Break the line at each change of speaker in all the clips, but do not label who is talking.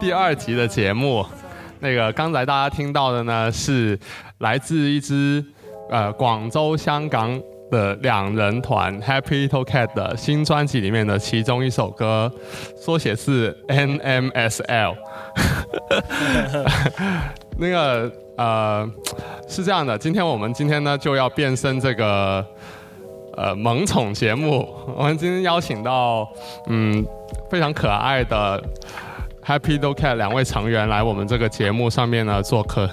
第二集的节目。那个刚才大家听到的呢，是来自一支呃广州、香港的两人团 Happy Little Cat 的新专辑里面的其中一首歌，缩写是 NMSL。那个呃是这样的，今天我们今天呢就要变身这个呃萌宠节目，我们今天邀请到嗯非常可爱的 Happy Do Cat 两位成员来我们这个节目上面呢做客。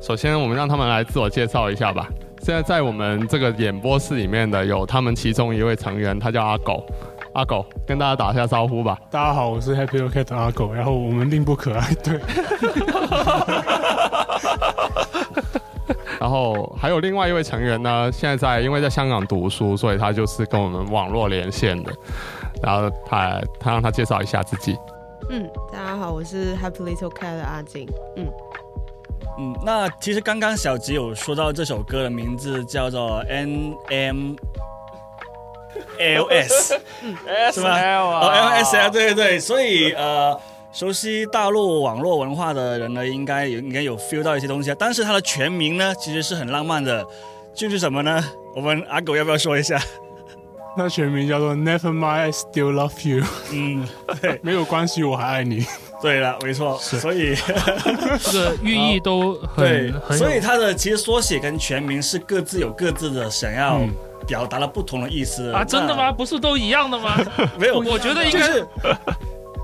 首先，我们让他们来自我介绍一下吧。现在在我们这个演播室里面的有他们其中一位成员，他叫阿狗。阿狗，跟大家打一下招呼吧。
大家好，我是 Happy Cat 阿狗，然后我们并不可爱，对。
然后还有另外一位成员呢，现在在因为在香港读书，所以他就是跟我们网络连线的。然后他他让他介绍一下自己。
嗯，大家好，我是 Happy Little Cat 的阿金。嗯
嗯，那其实刚刚小吉有说到这首歌的名字叫做 N M L S，是吗？哦，L S 啊，对对对，所以呃，熟悉大陆网络文化的人呢，应该有应该有 feel 到一些东西啊。但是它的全名呢，其实是很浪漫的，就是什么呢？我们阿狗要不要说一下？
那全名叫做 Never mind, I still love you。
嗯，对，
没有关系，我还爱你。
对了，没错，所以
这个寓意都
对
很，很
所以它的其实缩写跟全名是各自有各自的想要
嗯
表达了不同的意思
啊，真的吗？？不是都一样的吗？
没有，
我觉得应该
是。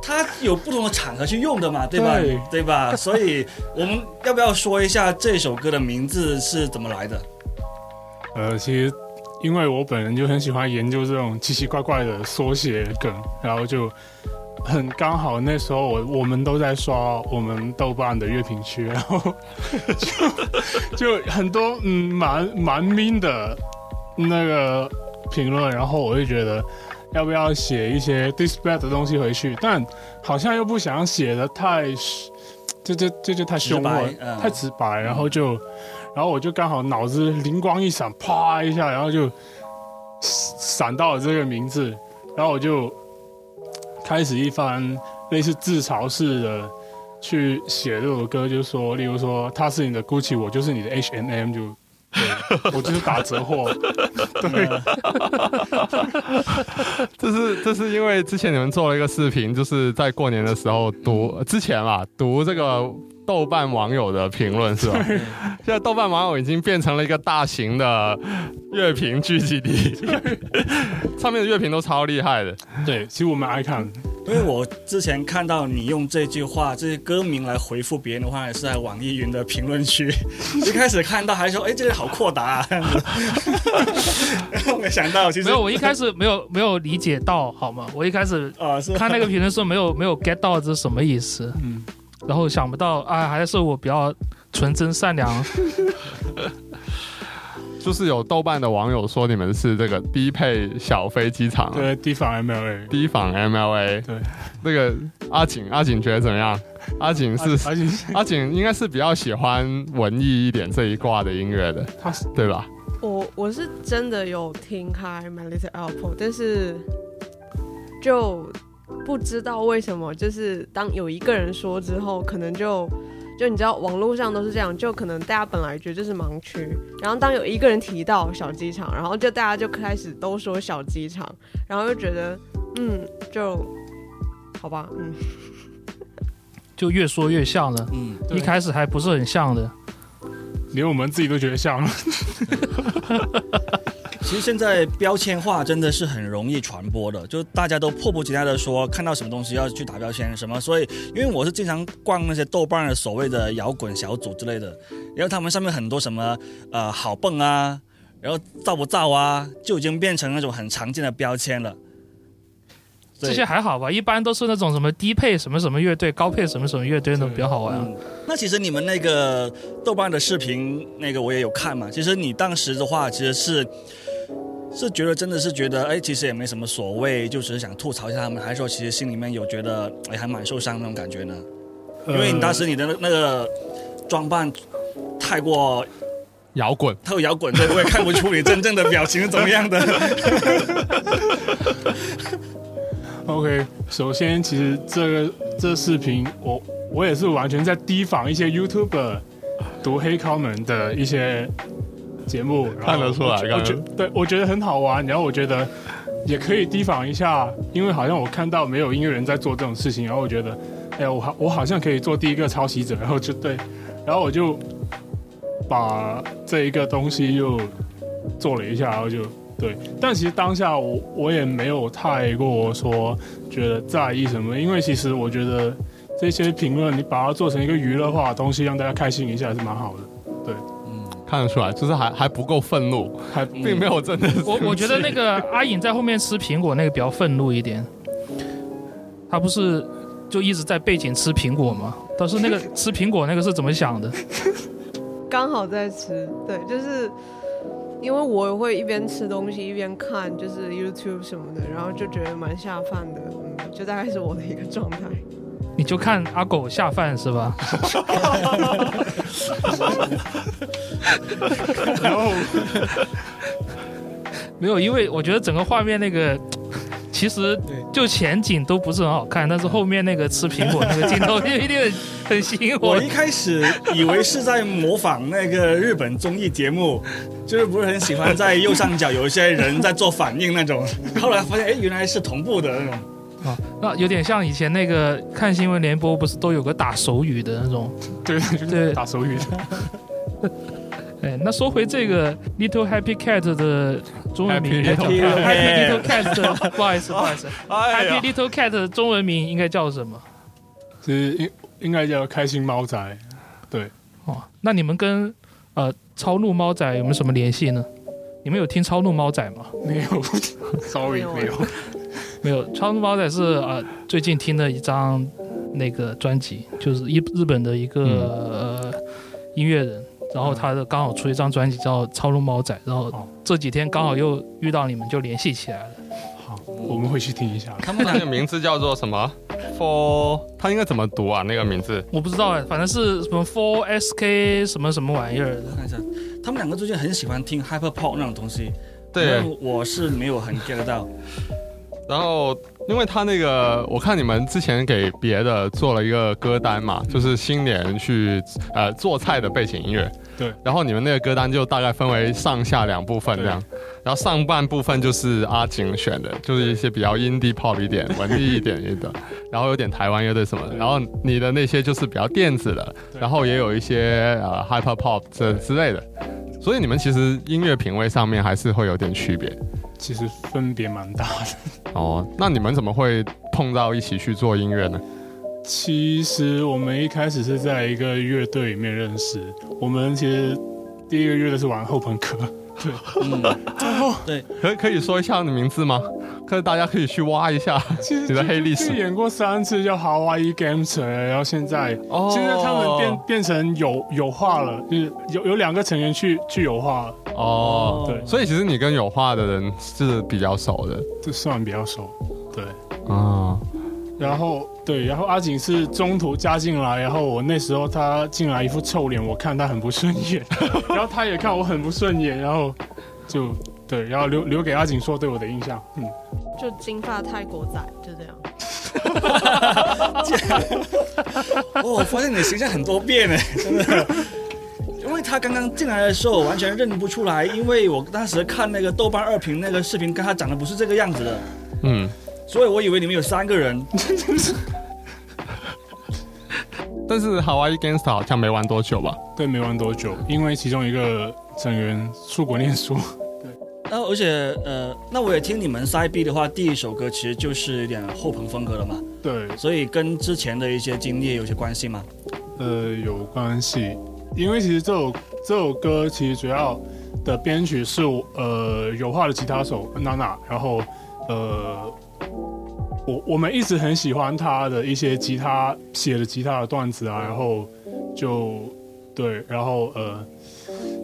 它有不同的场合去用的嘛，对吧？
对
吧？所以我们要不要说一下这首歌的名字是怎么来的？
呃，其实因为我本人就很喜欢研究这种奇奇怪怪的缩写梗，然后就很刚好那时候我我们都在刷我们豆瓣的乐评区，然后就 就很多嗯蛮蛮 mean 的那个评论，然后我就觉得。要不要写一些 disrespect 的东西回去？但好像又不想写的太，这这这就太凶了
直白，嗯
太直白，然后就，然后我就刚好脑子灵光一闪，啪一下，然后就闪到了这个名字，然后我就开始一番类似自嘲式的去写这首歌，就是说，例如说他是你的 Gucci，我就是你的 H&M，就对 我就是打折货，对，
这是这是因为之前你们做了一个视频，就是在过年的时候读之前嘛，读这个豆瓣网友的评论是吧？现在豆瓣网友已经变成了一个大型的乐评聚集地，上面的乐评都超厉害的。
对，其实我们爱看，
因为我之前看到你用这句话、这些歌名来回复别人的话，也是在网易云的评论区。一开始看到还说：“哎，这个好阔达啊！” 没想到其实
没有，我一开始没有没有理解到，好吗？我一开始
啊是
看那个评论说没有没有 get 到这是什么意思，
嗯，
然后想不到啊，还是我比较纯真善良，
就是有豆瓣的网友说你们是这个低配小飞机场，
对，低仿 MLA，
低仿 MLA。
对，
那个阿景，阿景觉得怎么样？阿景是
而且
阿景应该是比较喜欢文艺一点这一挂的音乐的，
他是
对吧？
我我是真的有听开 My Little Apple，但是就不知道为什么，就是当有一个人说之后，可能就就你知道网络上都是这样，就可能大家本来觉得这是盲区，然后当有一个人提到小机场，然后就大家就开始都说小机场，然后就觉得嗯，就好吧，嗯，
就越说越像了。
嗯，
一开始还不是很像的，
连我们自己都觉得像了，
其实现在标签化真的是很容易传播的，就大家都迫不及待的说看到什么东西要去打标签什么，所以因为我是经常逛那些豆瓣的所谓的摇滚小组之类的，然后他们上面很多什么呃好蹦啊，然后造不造啊，就已经变成那种很常见的标签了。
这些还好吧？一般都是那种什么低配什么什么乐队、高配什么什么乐队那种比较好玩。
嗯，那其实你们那个豆瓣的视频，那个我也有看嘛。其实你当时的话，其实是是觉得真的是觉得，哎，其实也没什么所谓，就只是想吐槽一下他们，还是说其实心里面有觉得，哎，还蛮受伤那种感觉呢？因为你当时你的那那个装扮太过
摇滚，
太过摇滚，对，我也看不出你真正的表情是怎么样的。
OK，首先其实这个这视频我我也是完全在提防一些 YouTuber 读黑靠们的一些节目，
看得出来
我觉对我觉得很好玩，然后我觉得也可以提防一下，因为好像我看到没有音乐人在做这种事情，然后我觉得，哎呀，我好我好像可以做第一个抄袭者，然后就对，然后我就把这一个东西又做了一下，然后就对，但其实当下我我也没有太过说觉得在意什么，因为其实我觉得这些评论你把它做成一个娱乐化的东西，让大家开心一下是蛮好的，
看得出来，就是还还不够愤怒，
还
并没有真的是。
我我觉得那个阿颖在后面吃苹果那个比较愤怒一点，他不是就一直在背景吃苹果吗？但是那个吃苹果那个是怎么想的？
刚好在吃，对，就是因为我会一边吃东西一边看，就是 YouTube 什么的，然后就觉得蛮下饭的，嗯，就大概是我的一个状态。
你就看阿狗下饭是吧？
然后
没有，因为我觉得整个画面那个。其实就前景都不是很好看，但是后面那个吃苹果那个镜头就一定很吸引我
我。一开始以为是在模仿那个日本综艺节目，就是不是很喜欢在右上角有一些人在做反应那种，后来发现哎原来是同步的那种。
啊，那有点像以前那个看新闻联播，不是都有个打手语的那种？
对就是
对。
打手语的，
哎，那说回这个 Little Happy Cat 的中文名
Happy
Little
Cat
不好意思，不好意思，Happy Little Cat 的中文名应该叫什么？
是应应该叫开心猫仔，对。
哦，那你们跟呃超怒猫仔有没有什么联系呢？你们有听超怒猫仔吗？
没有，sorry
没有
没有，
超怒猫仔是呃最近听的一张那个专辑，就是一日本的一个、呃音乐人，然后他的刚好出一张专辑叫《超龙猫仔》，然后
哦
这几天刚好又遇到你们，就联系起来了。
好，我们会去听一下。
他们
那个名字叫做什么？For，他应该怎么读啊？那个名字
我不知道哎，反正是什么 Four SK 什么什么玩意儿。
看一下，他们两个最近很喜欢听 hyper pop 那种东西，
对，
我是没有很 get 到。
然后因为他那个，我看你们之前给别的做了一个歌单嘛，就是新年去呃做菜的背景音乐。
对。
然后你们那个歌单就大概分为上下两部分这样，然后上半部分就是阿景选的，就是一些比较 indie pop 一点、文艺一点的，然后有点台湾乐队什么的。然后你的那些就是比较电子的，然后也有一些呃 hyper pop 这之类的。所以你们其实音乐品味上面还是会有点区别。
其实分别蛮大的。
哦，那你们怎么会碰到一起去做音乐呢？
其实我们一开始是在一个乐队里面认识。我们其实第一个乐队是玩后朋克。对，嗯，然 后
对，
可可以说一下你的名字吗？可是大家可以去挖一下你的黑历史。
演过三次叫 Hawaii Games，然后现在哦现在他们变变成有有化了，就是有有两个成员去去有化了。
哦，
对，
所以其实你跟有化的人是比较熟的，
这算比较熟。对，
啊，
然后对，然后阿景是中途加进来，然后我那时候他进来一副臭脸，我看他很不顺眼，然后他也看我很不顺眼，然后就对，然后留留给阿景说对我的印象，嗯。
就金发泰国仔，就这样。
哦，我发现你的形象很多变哎，真的。因为他刚刚进来的时候，完全认不出来，因为我当时看那个豆瓣二评那个视频，跟他长得不是这个样子的。嗯。所以我以为你们有三个人。
但是 Hawaii Gangsta 好像没玩多久吧？
对，没玩多久，因为其中一个成员出国念书。
那 而且呃，那我也听你们 Side B 的话，第一首歌其实就是有点后朋风格了嘛。
对，
所以跟之前的一些经历有些关系吗？
呃，有关系，因为其实这首这首歌其实主要的编曲是呃有画的吉他手娜娜，然后呃我我们一直很喜欢他的一些吉他写的吉他的段子啊，然后就对，然后呃。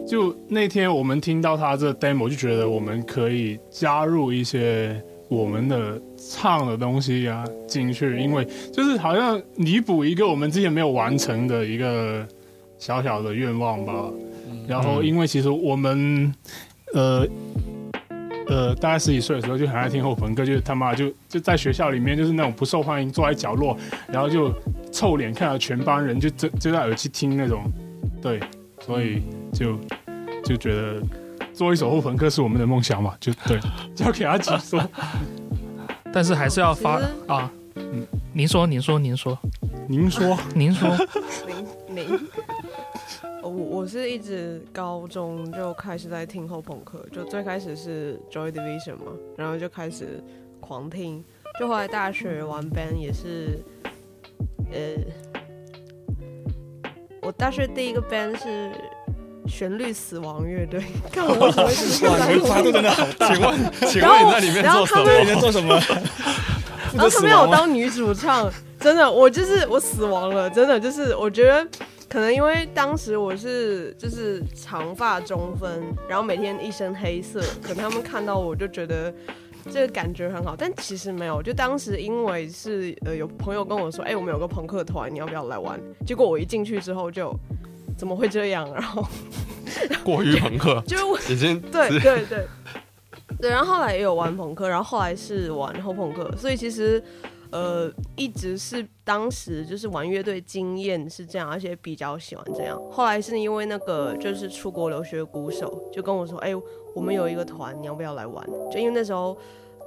就那天我们听到他这 demo，就觉得我们可以加入一些我们的唱的东西啊进去，因为就是好像弥补一个我们之前没有完成的一个小小的愿望吧。然后因为其实我们呃呃大概十几岁的时候就很爱听后朋克，就是他妈就就在学校里面就是那种不受欢迎，坐在角落，然后就臭脸看到全班人就就就在耳机听那种，对，所以就。就觉得做一首后朋克是我们的梦想嘛，就对，交给阿吉说。
但是还是要发啊，嗯，您说，您说，您说，
您说，
您说，
您您，我我是一直高中就开始在听后朋克，就最开始是 Joy Division 嘛，然后就开始狂听，就后来大学玩 band 也是，呃，我大学第一个 band 是。旋律死亡乐队，看我为什么 哇，
你跨度真的好大！
请问，请问你在里面做什么？
里面做什么？
然后他们有当女主唱，真的，我就是我死亡了，真的就是我觉得可能因为当时我是就是长发中分，然后每天一身黑色，可能他们看到我就觉得这个感觉很好，但其实没有，就当时因为是呃有朋友跟我说，哎，我们有个朋克团，你要不要来玩？结果我一进去之后就。怎么会这样？然后
过于朋克，
就
已经
对对对 对。然后后来也有玩朋克，然后后来是玩后朋克，所以其实呃一直是当时就是玩乐队经验是这样，而且比较喜欢这样。后来是因为那个就是出国留学鼓手就跟我说：“哎，我们有一个团，你要不要来玩？”就因为那时候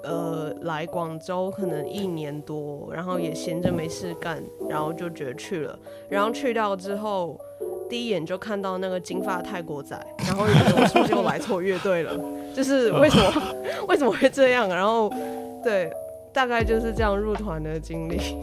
呃来广州可能一年多，然后也闲着没事干，然后就觉得去了。然后去到之后。第一眼就看到那个金发泰国仔，然后觉得我是不是又来错乐队了？就是为什么 为什么会这样？然后对，大概就是这样入团的经历。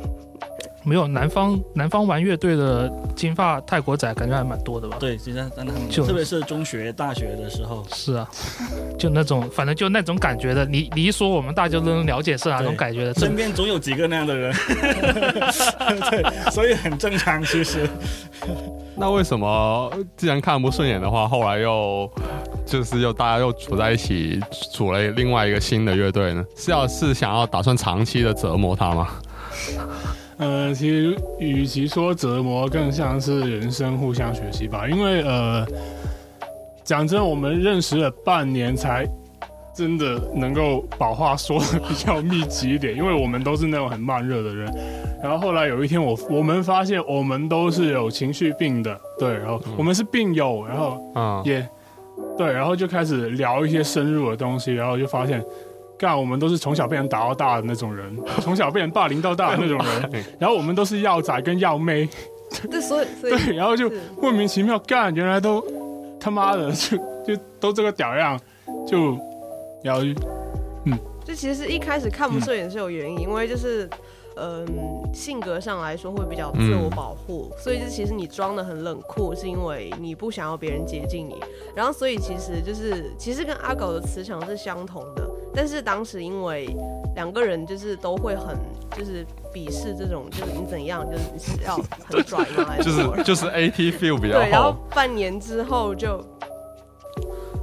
没有南方南方玩乐队的金发泰国仔，感觉还蛮多的吧？
对，其实真的很，特别是中学、大学的时候。
是啊，就那种，反正就那种感觉的。你你一说，我们大家都能了解是哪种感觉的。
身边总有几个那样的人，对，所以很正常，其实。
那为什么既然看不顺眼的话，后来又就是又大家又组在一起组了另外一个新的乐队呢？是要是想要打算长期的折磨他吗？
呃，其实与其说折磨，更像是人生互相学习吧。因为呃，讲真，我们认识了半年才真的能够把话说的比较密集一点，因为我们都是那种很慢热的人。然后后来有一天我我们发现我们都是有情绪病的，对，然后我们是病友，然后
嗯，
也对，然后就开始聊一些深入的东西，然后就发现。干，我们都是从小被人打到大的那种人，从小被人霸凌到大的那种人，然后我们都是药仔跟药妹，
对，所以所以
对，然后就莫名其妙干，原来都他妈的就就都这个屌样，就然后嗯，
这其实一开始看不顺眼是有原因，因为就是。嗯，性格上来说会比较自我保护，所以就其实你装的很冷酷，是因为你不想要别人接近你。然后所以其实就是其实跟阿狗的磁场是相同的，但是当时因为两个人就是都会很就是鄙视这种，就是你怎样，就是你是要很拽吗？
就是是就是 AT feel 比较
对，然后，半年之后就，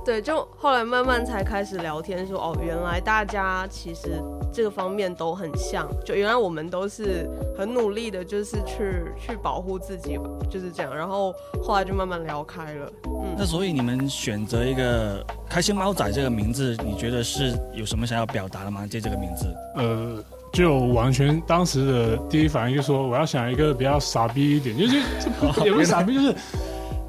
对，就后来慢慢才开始聊天说，哦，原来大家其实这个方面都很像，就原来我们都是很努力的，就是去去保护自己吧，就是这样。然后后来就慢慢聊开了，嗯
那所以你们选择一个“开心猫仔”这个名字，你觉得是有什么想要表达的吗？借这个名字，
呃，就完全当时的第一反应就是说我要想一个比较傻逼一点，就是 也不是傻逼，就是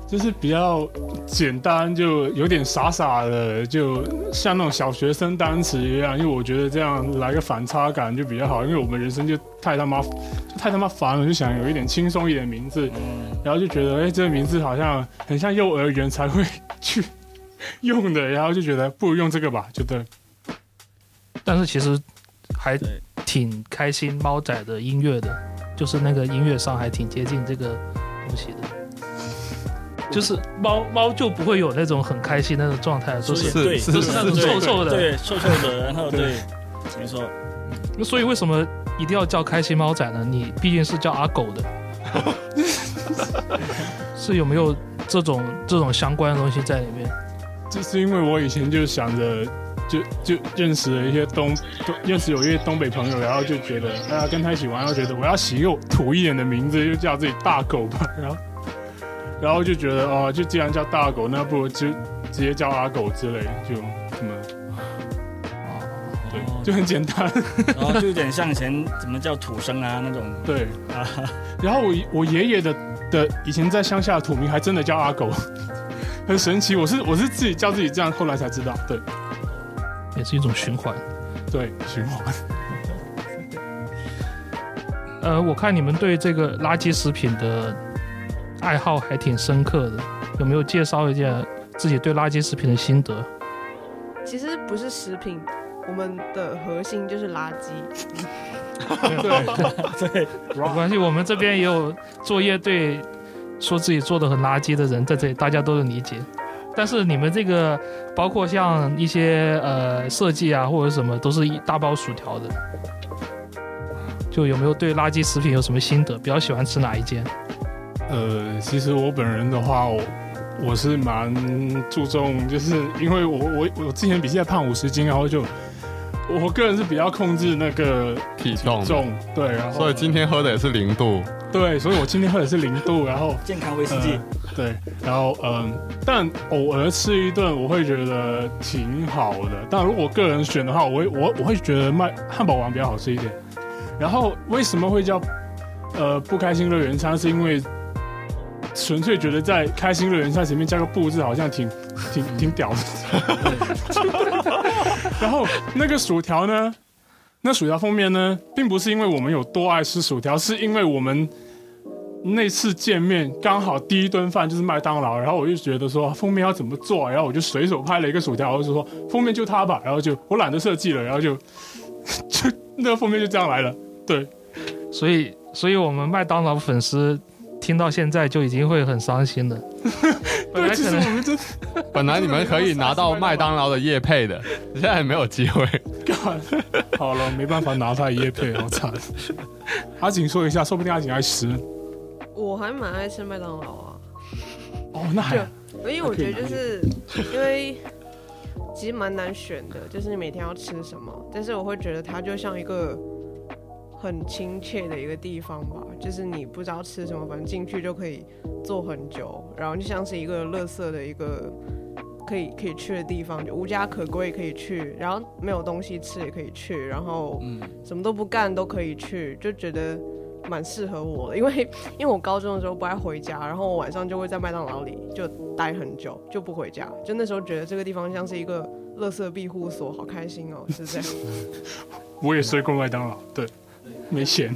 就是比较简单，就有点傻傻的，就像那种小学生单词一样。因为我觉得这样来个反差感就比较好，因为我们人生就太他妈就太他妈烦了，就想有一点轻松一点的名字，然后就觉得哎、这个名字好像很像幼儿园才会去用的，然后就觉得不如用这个吧，就对。
但是其实还挺开心猫仔的音乐的，就是那个音乐上还挺接近这个东西的。就是猫猫就不会有那种很开心的那种状态，都是
所以对，
是
就是
那种臭臭的。
对，臭臭的，然后对，没错，
所以为什么一定要叫开心猫仔呢？你毕竟是叫阿狗的，是有没有这种这种相关的东西在里面？
就是因为我以前就想着，就就认识了一些东东，认识有一些东北朋友，然后就觉得，大家跟他一起玩，然后觉得我要起一个土一点的名字，就叫自己大狗吧，然后，然后就觉得哦，就既然叫大狗，那不如就直接叫阿狗之类，就什么，对，就很简单，
然后就有点像以前怎么叫土生啊那种
对。
啊，
然后我我爷爷的的以前在乡下的土名还真的叫阿狗，很神奇，我是我是自己叫自己这样，后来才知道，对
也是一种循环。
对，循环。
呃，我看你们对这个垃圾食品的爱好还挺深刻的，有没有介绍一下自己对垃圾食品的心得？
其实不是食品，我们的核心就是垃圾。
对，
对，
没关系，我们这边也有作业队说自己做的很垃圾的人在这里，大家都能理解。但是你们这个包括像一些呃设计啊或者什么，都是一大包薯条的。就有没有对垃圾食品有什么心得？比较喜欢吃哪一间？
呃，其实我本人的话，我我是蛮注重，就是因为我我我之前比赛胖五十斤，然后就我个人是比较控制那个
体重，
重，对，然后
所以今天喝的也是零度，
对，所以我今天喝的是零度，然后
健康威士忌
呃，对，然后嗯，但偶尔吃一顿我会觉得挺好的。但如果个人选的话，我会我我会觉得卖汉堡王比较好吃一点。然后为什么会叫呃不开心乐园餐？是因为纯粹觉得在开心乐园餐前面加个不字，好像挺挺挺屌的。然后那个薯条呢？那薯条封面呢，并不是因为我们有多爱吃薯条，是因为我们那次见面刚好第一顿饭就是麦当劳，然后我就觉得说封面要怎么做，然后我就随手拍了一个薯条，我就说封面就它吧，然后就我懒得设计了，然后就就 那个封面就这样来了。对，
所以，所以我们麦当劳粉丝听到现在就已经会很伤心了。本来可能
实我们真
本来你们可以拿到麦当劳的叶配的，现在没有机会。
干好了，没办法拿他的叶配，好惨。阿锦说一下，说不定阿锦爱吃。
我还蛮爱吃麦当劳啊。
哦，那还
因为我觉得就是因为其实蛮难选的，就是你每天要吃什么，但是我会觉得它就像一个很亲切的一个地方吧，就是你不知道吃什么，反正进去就可以坐很久，然后就像是一个乐色的一个可以可以去的地方，就无家可归可以去，然后没有东西吃也可以去，然后
嗯，
什么都不干都可以去，就觉得蛮适合我的。因为 因为我高中的时候不爱回家，然后我晚上就会在麦当劳里就待很久，就不回家。就那时候觉得这个地方像是一个乐色庇护所，好开心哦，是这样。
我也睡过麦当劳，对，没钱。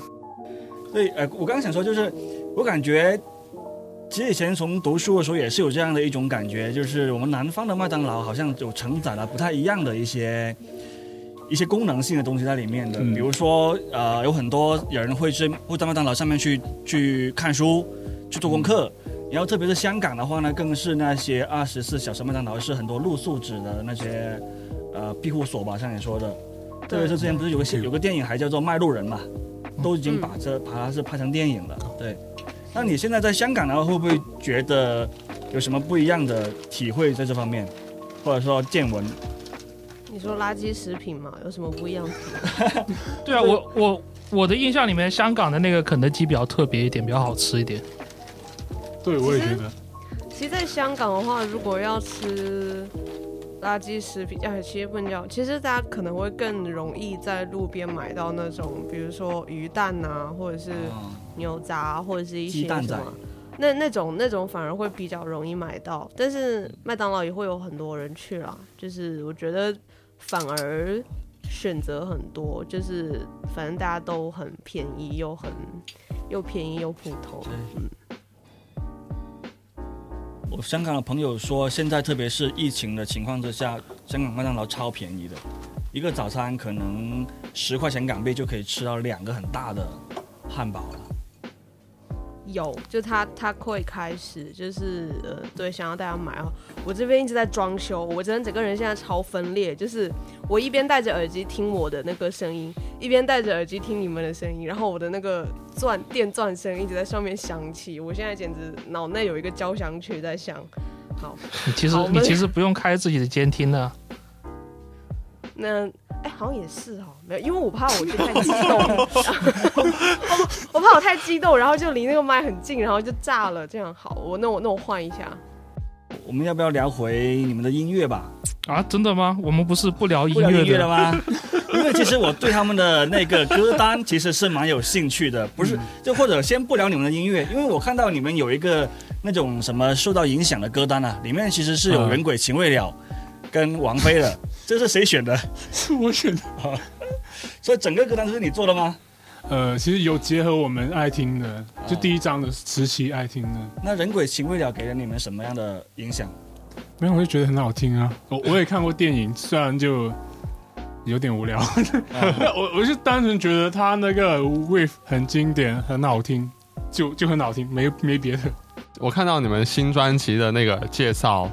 所以，呃，我刚刚想说就是，我感觉。其实以前从读书的时候也是有这样的一种感觉，就是我们南方的麦当劳好像有承载了不太一样的一些一些功能性的东西在里面的，
嗯
比如说呃，有很多人会去会在麦当劳上面去去看书、去做功课，然后特别是香港的话呢，更是那些二十四小时麦当劳是很多露宿者的那些呃庇护所吧，像你说的，特别是之前不是有个有个电影还叫做《卖路人》嘛，都已经把这把它是拍成电影了，对。那你现在在香港的话，会不会觉得有什么不一样的体会在这方面，或者说见闻？
你说垃圾食品嘛，有什么不一样？
对啊，我我我的印象里面，香港的那个肯德基比较特别一点，比较好吃一点。
对，我也觉得。
其实，在香港的话，如果要吃垃圾食品，哎，其实不能叫，其实大家可能会更容易在路边买到那种，比如说鱼蛋啊，或者是
啊
牛杂，或者是一些什么。那那种那种反而会比较容易买到，但是麦当劳也会有很多人去啦。就是我觉得反而选择很多，就是反正大家都很便宜，又很又便宜又普通。
我香港的朋友说，现在特别是疫情的情况之下，香港麦当劳超便宜的，一个早餐可能十块钱港币就可以吃到两个很大的汉堡了。
有，就他他会开始就是呃，对，想要大家买啊。我这边一直在装修，我真的整个人现在超分裂，就是我一边戴着耳机听我的那个声音，一边戴着耳机听你们的声音，然后我的那个钻电钻声一直在上面响起，我现在简直脑内有一个交响曲在响。好，
你其实你其实不用开自己的监听的，
那哎，好像也是哦，没有，因为我怕我就太激动，我 我怕我太激动，然后就离那个麦很近，然后就炸了，这样好，我那我那我换一下。
我们要不要聊回你们的音乐吧？
啊，真的吗？我们不是不聊音乐的
音乐了吗？因为其实我对他们的那个歌单其实是蛮有兴趣的，不是就或者先不聊你们的音乐，因为我看到你们有一个那种什么受到影响的歌单啊，里面其实是有
嗯
人鬼情未了跟王菲的，这是谁选的？
是我选的啊。
所以整个歌单都是你做的吗？
呃，其实有结合我们爱听的，就第一张的时期爱听的，
那人鬼情未了给了你们什么样的影响？
没有我就觉得很好听啊。我我也看过电影，虽然就有点无聊，我我是单纯觉得他那个 wave 很经典，很好听，就就很好听，没没别的。
我看到你们新专辑的那个介绍，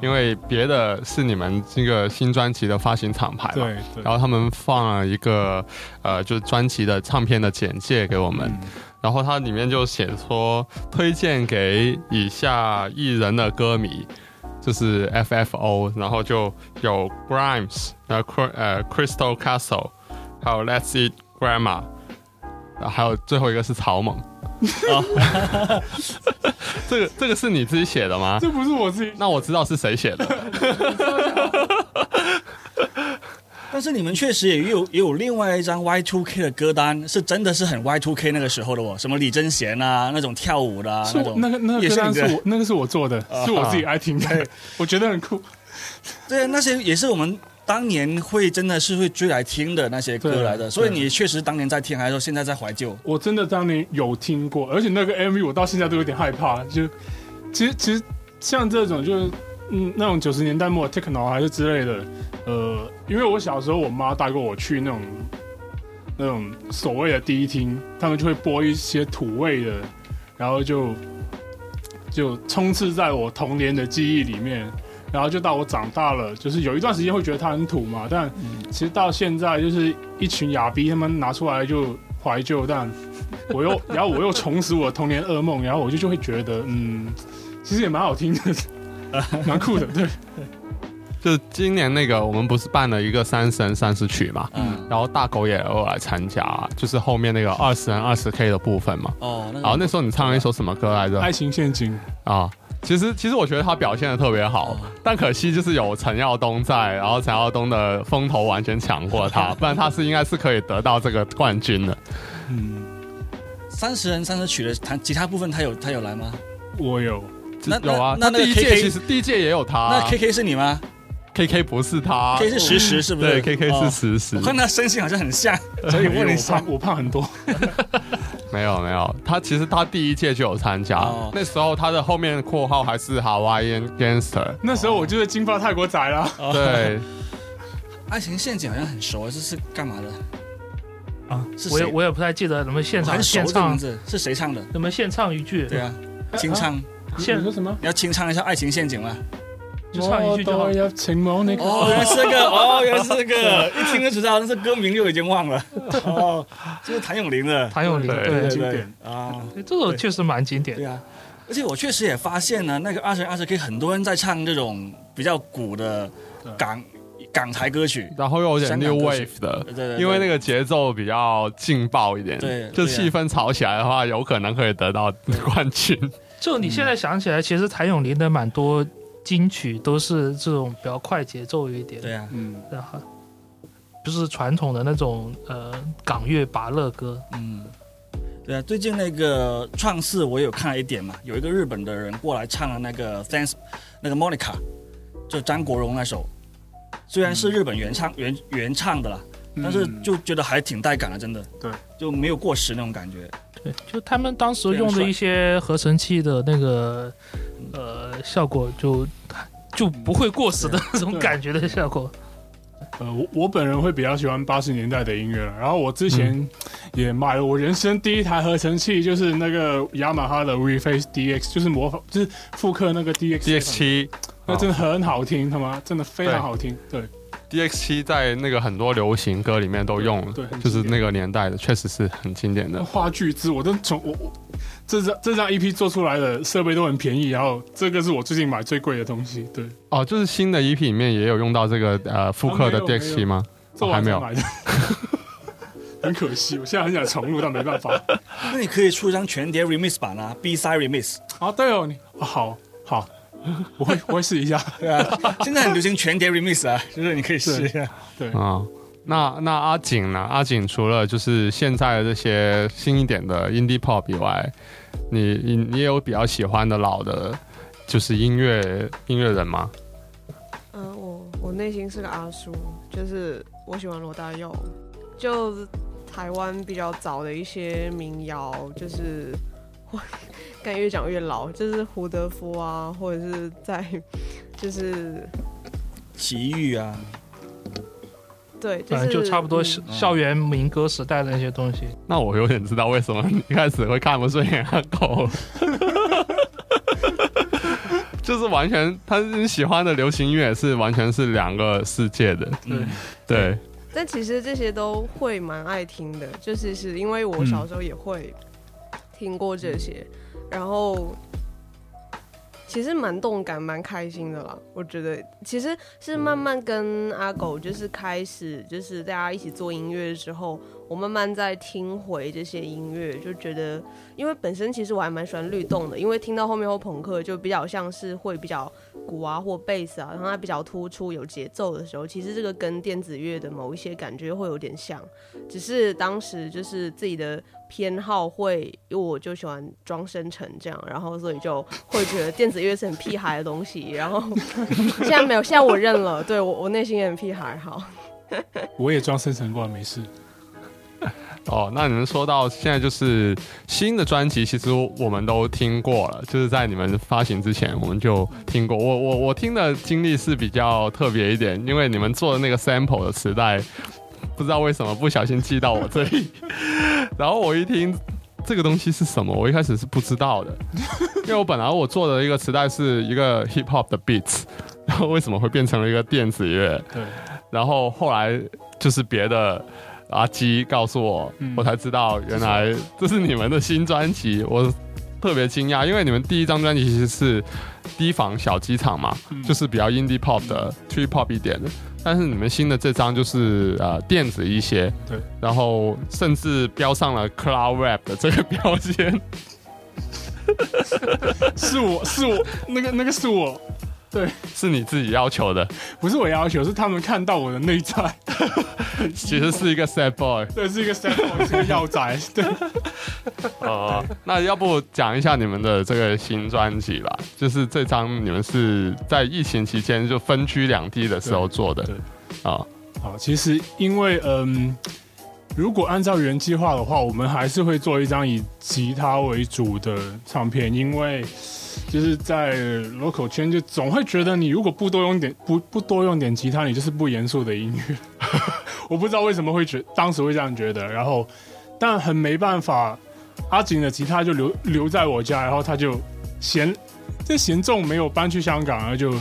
因为别的是你们这个新专辑的发行厂牌嘛，
对对
然后他们放了一个呃，就是专辑的唱片的简介给我们，
嗯
然后它里面就写说推荐给以下艺人的歌迷，就是 FFO，然后就有 Grimes，然后呃 Crystal Castle，还有 Let's Eat Grandma，还有最后一个是草蜢。这个这个是你自己写的吗？
这不是我自己，
那我知道是谁写的。
但是你们确实也有也有另外一张 Y2K 的歌单，是真的是很 Y2K 那个时候的哦，什么李贞贤啊，那种跳舞的、啊、那种，
那个那个
也是你的
歌单是我那个是我做的，是我自己爱听的，我觉得很酷。
对，那些也是我们当年会真的是会追来听的那些歌来的，所以你确实当年在听，还是说现在在怀旧？
我真的当年有听过，而且那个 MV 我到现在都有点害怕。就其实其实像这种就是嗯那种九十年代末 techno 还是之类的，呃，因为我小时候我妈带过我去那种那种所谓的第一厅，他们就会播一些土味的，然后就就充斥在我童年的记忆里面。然后就到我长大了，就是有一段时间会觉得它很土嘛，但其实到现在就是一群哑逼他们拿出来就怀旧，但我又 然后我又重拾我的童年噩梦，然后我就就会觉得嗯，其实也蛮好听的，蛮酷的，对，
就是今年那个我们不是办了一个三十人三十曲嘛，
嗯，
然后大狗也有来参加，就是后面那个二十人二十 K 的部分嘛。
哦，那
然后那时候你唱了一首什么歌来着？
爱情陷阱，
啊，其实其实我觉得他表现的特别好，但可惜就是有陈耀东在，然后陈耀东的风头完全抢过他，不然他是应该是可以得到这个冠军的。嗯。
三十人三十曲的弹吉他部分，他有他有来吗？
我有，
那
有啊，
那那那
第一届
KK
其实第一届也有他
那
啊
K K 是你吗
K K 不是他
？K 是实时是不是？
对 K K
哦
是实时
我，看他身形好像很像，所以问了一下
我胖。我胖很多，
没有没有，他其实他第一届就有参加
哦，
那时候他的后面括号还是 Hawaiian Gangster，
那时候我就是金发泰国仔啦。
对，
爱情陷阱好像很熟，这是干嘛的？
啊
是，
我也我也不太记得，你们现场现唱
是谁唱的？
你们现唱一句，
对啊，清唱，
现
你说什么？
你要清唱一下《爱情陷阱》吗？
就唱一句就好
我。都有情梦那个。
哦，原来是这个，哦，原来是这个，一听就知道，但是歌名就已经忘了。哦，这是谭咏麟的，
谭咏麟，
对
对
经典
啊，
对这首确实蛮经典
对。啊。而且我确实也发现呢，那个二十二十 K 很多人在唱这种比较古的港港台歌曲，
然后又有点 New Wave 的
对对，对
因为那个节奏比较劲爆一点，
对对啊
就气氛炒起来的话，有可能可以得到冠军。
就你现在想起来，其实谭咏麟的蛮多金曲都是这种比较快节奏一点，
对啊，
嗯，
然后就是传统的那种呃港乐拔乐歌。
嗯，对啊，最近那个创世我有看了一点嘛，有一个日本的人过来唱了那个 Thanks 那个 Monica，就张国荣那首，虽然是日本原唱原原唱的啦，但是就觉得还挺带感的，真的，
对，
就没有过时那种感觉。
对，就他们当时用的一些合成器的那个呃效果就，就不会过时的那种感觉的效果。
呃，我我本人会比较喜欢八十年代的音乐了。然后我之前也买了我人生第一台合成器，就是那个雅马哈的 Reface DX，就是模仿，就是复刻那个 DX。
DX 七，
那真的很好听，他妈真的非常好听。对
，DX 七在那个很多流行歌里面都用了，
对很
就是那个年代的，确实是很经典的。
话剧之，我都从我我这张这张 EP 做出来的设备都很便宜，然后这个是我最近买最贵的东西。对，
哦，就是新的 EP 里面也有用到这个呃复刻的 DX 七吗？
这
哦还没有
买的。很可惜，我现在很想重录，但没办法。
那你可以出一张全碟 remix 版啊，B side remix。
啊，对哦，你、哦、好好，我会我会试一下。
对啊，现在很流行全碟 remix 啊，就是你可以试一下。
对，
啊、那那阿景呢？阿景除了就是现在的这些新一点的 indie pop 以外，你你你也有比较喜欢的老的，就是音乐音乐人吗？
嗯，我我内心是个阿叔，就是我喜欢罗大佑，就台湾比较早的一些民谣，就是我感觉越讲越老，就是胡德夫啊，或者是在就是
奇遇啊，
对，就是
正就差不多
嗯。
校校园民歌时代的那些东西。
那我有点知道为什么你一开始会看不顺眼阿狗。了。就是完全，他你喜欢的流行音乐是完全是两个世界的，
嗯，
对，
但其实这些都会蛮爱听的，就是是因为我小时候也会听过这些，然后其实蛮动感、蛮开心的啦。我觉得其实是慢慢跟阿狗就是开始，就是大家一起做音乐的时候，我慢慢在听回这些音乐，就觉得，因为本身其实我还蛮喜欢律动的，因为听到后面后朋克就比较像是会比较鼓啊或贝斯啊，然后它比较突出有节奏的时候，其实这个跟电子乐的某一些感觉会有点像，只是当时就是自己的偏好会，因为我就喜欢装深沉这样，然后所以就会觉得电子乐是很屁孩的东西，然后 现在没有，现在我认了，对我我内心也很屁孩，好，
我也装深层过，没事。
哦，那你们说到现在就是新的专辑，其实我们都听过了，就是在你们发行之前我们就听过。我我我听的经历是比较特别一点，因为你们做的那个 sample 的磁带，不知道为什么不小心寄到我这里，然后我一听。这个东西是什么？我一开始是不知道的，因为我本来我做的一个磁带是一个 hip hop 的 beats，然后为什么会变成了一个电子乐？
对，
然后后来就是别的阿基告诉我，
嗯。
我才知道原来这是你们的新专辑，我特别惊讶，因为你们第一张专辑其实是提防小机场嘛，
嗯。
就是比较 indie pop 的 tree pop 一点的，但是你们新的这张就是呃电子一些，
对，
然后甚至标上了 cloud rap 的这个标签。
是我是我那个那个是我，
是你自己要求的，
不是我要求，是他们看到我的内在，
其实是一个 sad boy。
对，是一个 sad boy，是一个药宅，对。
哦，那要不讲一下你们的这个新专辑吧？就是这张你们是在疫情期间就分居两地的时候做的
对
啊。
好，其实因为嗯，如果按照原计划的话，我们还是会做一张以吉他为主的唱片，因为就是在 local 圈就总会觉得你如果不多用点不不多用点吉他，你就是不严肃的音乐。我不知道为什么会觉当时会这样觉得，然后但很没办法，阿景的吉他就留留在我家，然后他就嫌这嫌重没有搬去香港，然后就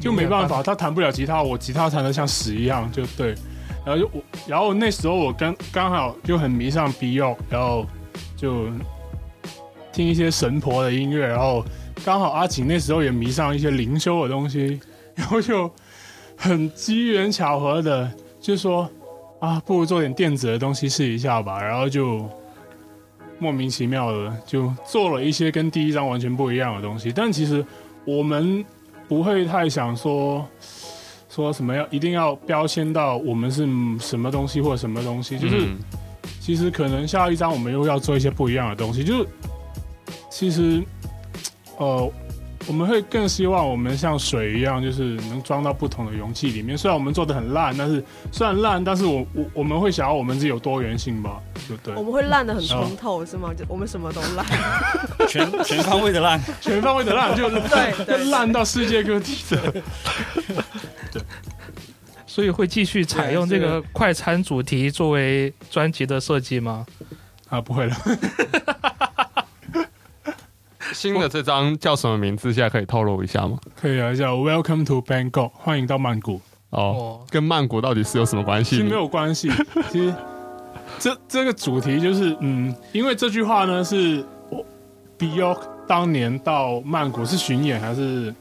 就没办法，他弹不了吉他，我吉他弹的像屎一样，就对。然后就我，然后那时候我刚刚好就很迷上 Beyond，然后就听一些神婆的音乐，然后刚好阿景那时候也迷上一些灵修的东西，然后就很机缘巧合的就说啊，不如做点电子的东西试一下吧，然后就莫名其妙的就做了一些跟第一张完全不一样的东西，但其实我们不会太想说说什么要一定要标签到我们是什么东西或者什么东西，就是、其实可能下一张我们又要做一些不一样的东西，就是其实 呃我们会更希望我们像水一样，就是能装到不同的容器里面。虽然我们做的很烂，但是虽然烂，但是我我我们会想要我们自己有多元性吧，对不对
我？们会烂的很通透，是吗？就我们什么都烂。
全全方位的烂。
全方位的烂，就
对对
烂到世界各地的。
对所以会继续采用这个快餐主题作为专辑的设计吗？
啊，不会了，
新的这张叫什么名字？现在可以透露一下吗？
可以啊，叫 Welcome to Bangkok，欢迎到曼谷。
哦
哦，
跟曼谷到底是有什么关系？
其实没有关系，其实这这个主题就是，嗯，因为这句话呢是我 Beyond 当年到曼谷是巡演还是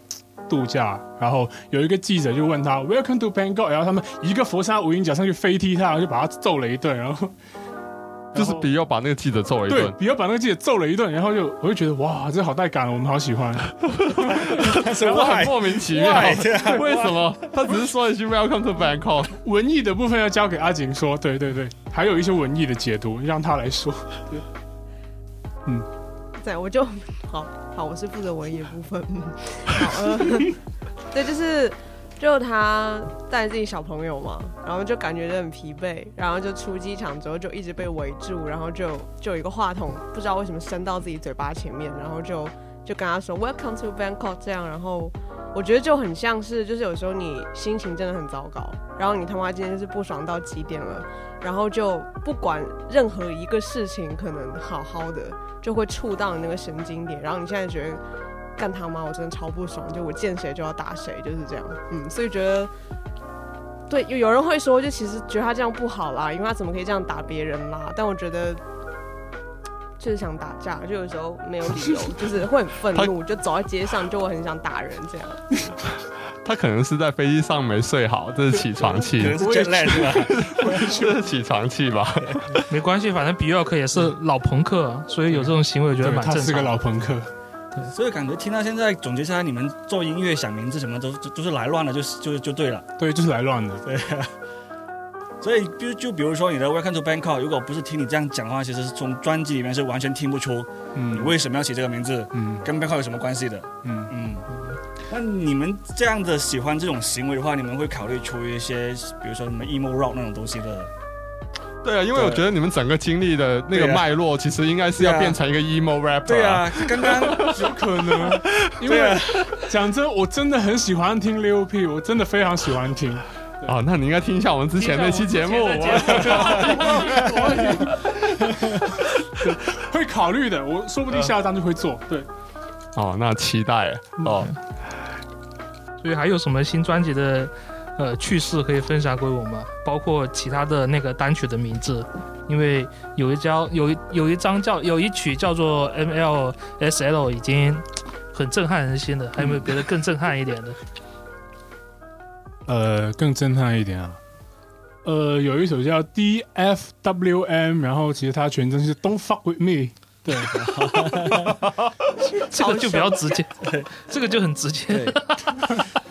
度假，然后有一个记者就问他 Welcome to Bangkok，然后他们一个佛山无影脚上去飞踢他，然后就把他揍了一顿，然后
就是比要把那个记者揍了一
对
顿。
比要把那个记者揍了一顿，然后就我就觉得哇，这好带感哦，我们好喜欢。
然后很莫名其妙 为什么？他只是说一句 Welcome to Bangkok。
文艺的部分要交给阿景说，对对对，还有一些文艺的解读让他来说。
对，我就好好，我是负责文艺的部分。嗯，好，呃，对，就是就他带自己小朋友嘛，然后就感觉很疲惫，然后就出机场之后就一直被围住，然后就就有一个话筒不知道为什么伸到自己嘴巴前面，然后就就跟他说 Welcome to Bangkok 这样，然后我觉得就很像是就是有时候你心情真的很糟糕，然后你他妈今天是不爽到极点了，然后就不管任何一个事情可能好好的。就会触到你那个神经点，然后你现在觉得干他妈，我真的超不爽，就我见谁就要打谁，就是这样。嗯，所以觉得对，有有人会说，就其实觉得他这样不好啦，因为他怎么可以这样打别人啦？但我觉得就是想打架，就有时候没有理由，就是会很愤怒，就走在街上就会很想打人这样。
他可能是在飞机上没睡好，这是起床
可
气
能，是 jet lag 是吧？
这是起床气吧？
没关系，反正比尔克也是老朋克，所以有这种行为，我觉得
对，
蛮正
他是个。老朋克。
所以感觉听到现在总结下来，你们做音乐想名字什么都都都是来乱的，就是就就对了。
对，就是来乱的。
对啊。所以就就比如说你的 Welcome to Bangkok，如果不是听你这样讲的话，其实是从专辑里面是完全听不出你
嗯
为什么要起这个名字，
嗯
跟 Bangkok 有什么关系的。
嗯，
嗯，那你们这样的喜欢这种行为的话，你们会考虑出一些，比如说什么 emo rock 那种东西的？
对啊，因为我觉得你们整个经历的那个脉络，其实应该是要变成一个 emo rapper。
对，啊，刚刚
有可能，因
对
为
啊，
讲真，我真的很喜欢听六 P，我真的非常喜欢听。
哦，那你应该听一下我们之前那期节目。
会考虑的，我说不定下一张就会做。对，
哦，那期待哦。
所以还有什么新专辑的呃趣事可以分享给我们？包括其他的那个单曲的名字，因为有一张有一有一张叫有一曲叫做 MLSL 已经很震撼人心的，还有没有别的更震撼一点的？
呃，更震撼一点啊。呃，有一首叫 DFWM，然后其实它全称是 Don't Fuck With Me，对，
这个就比较直接，这个就很直接。
对，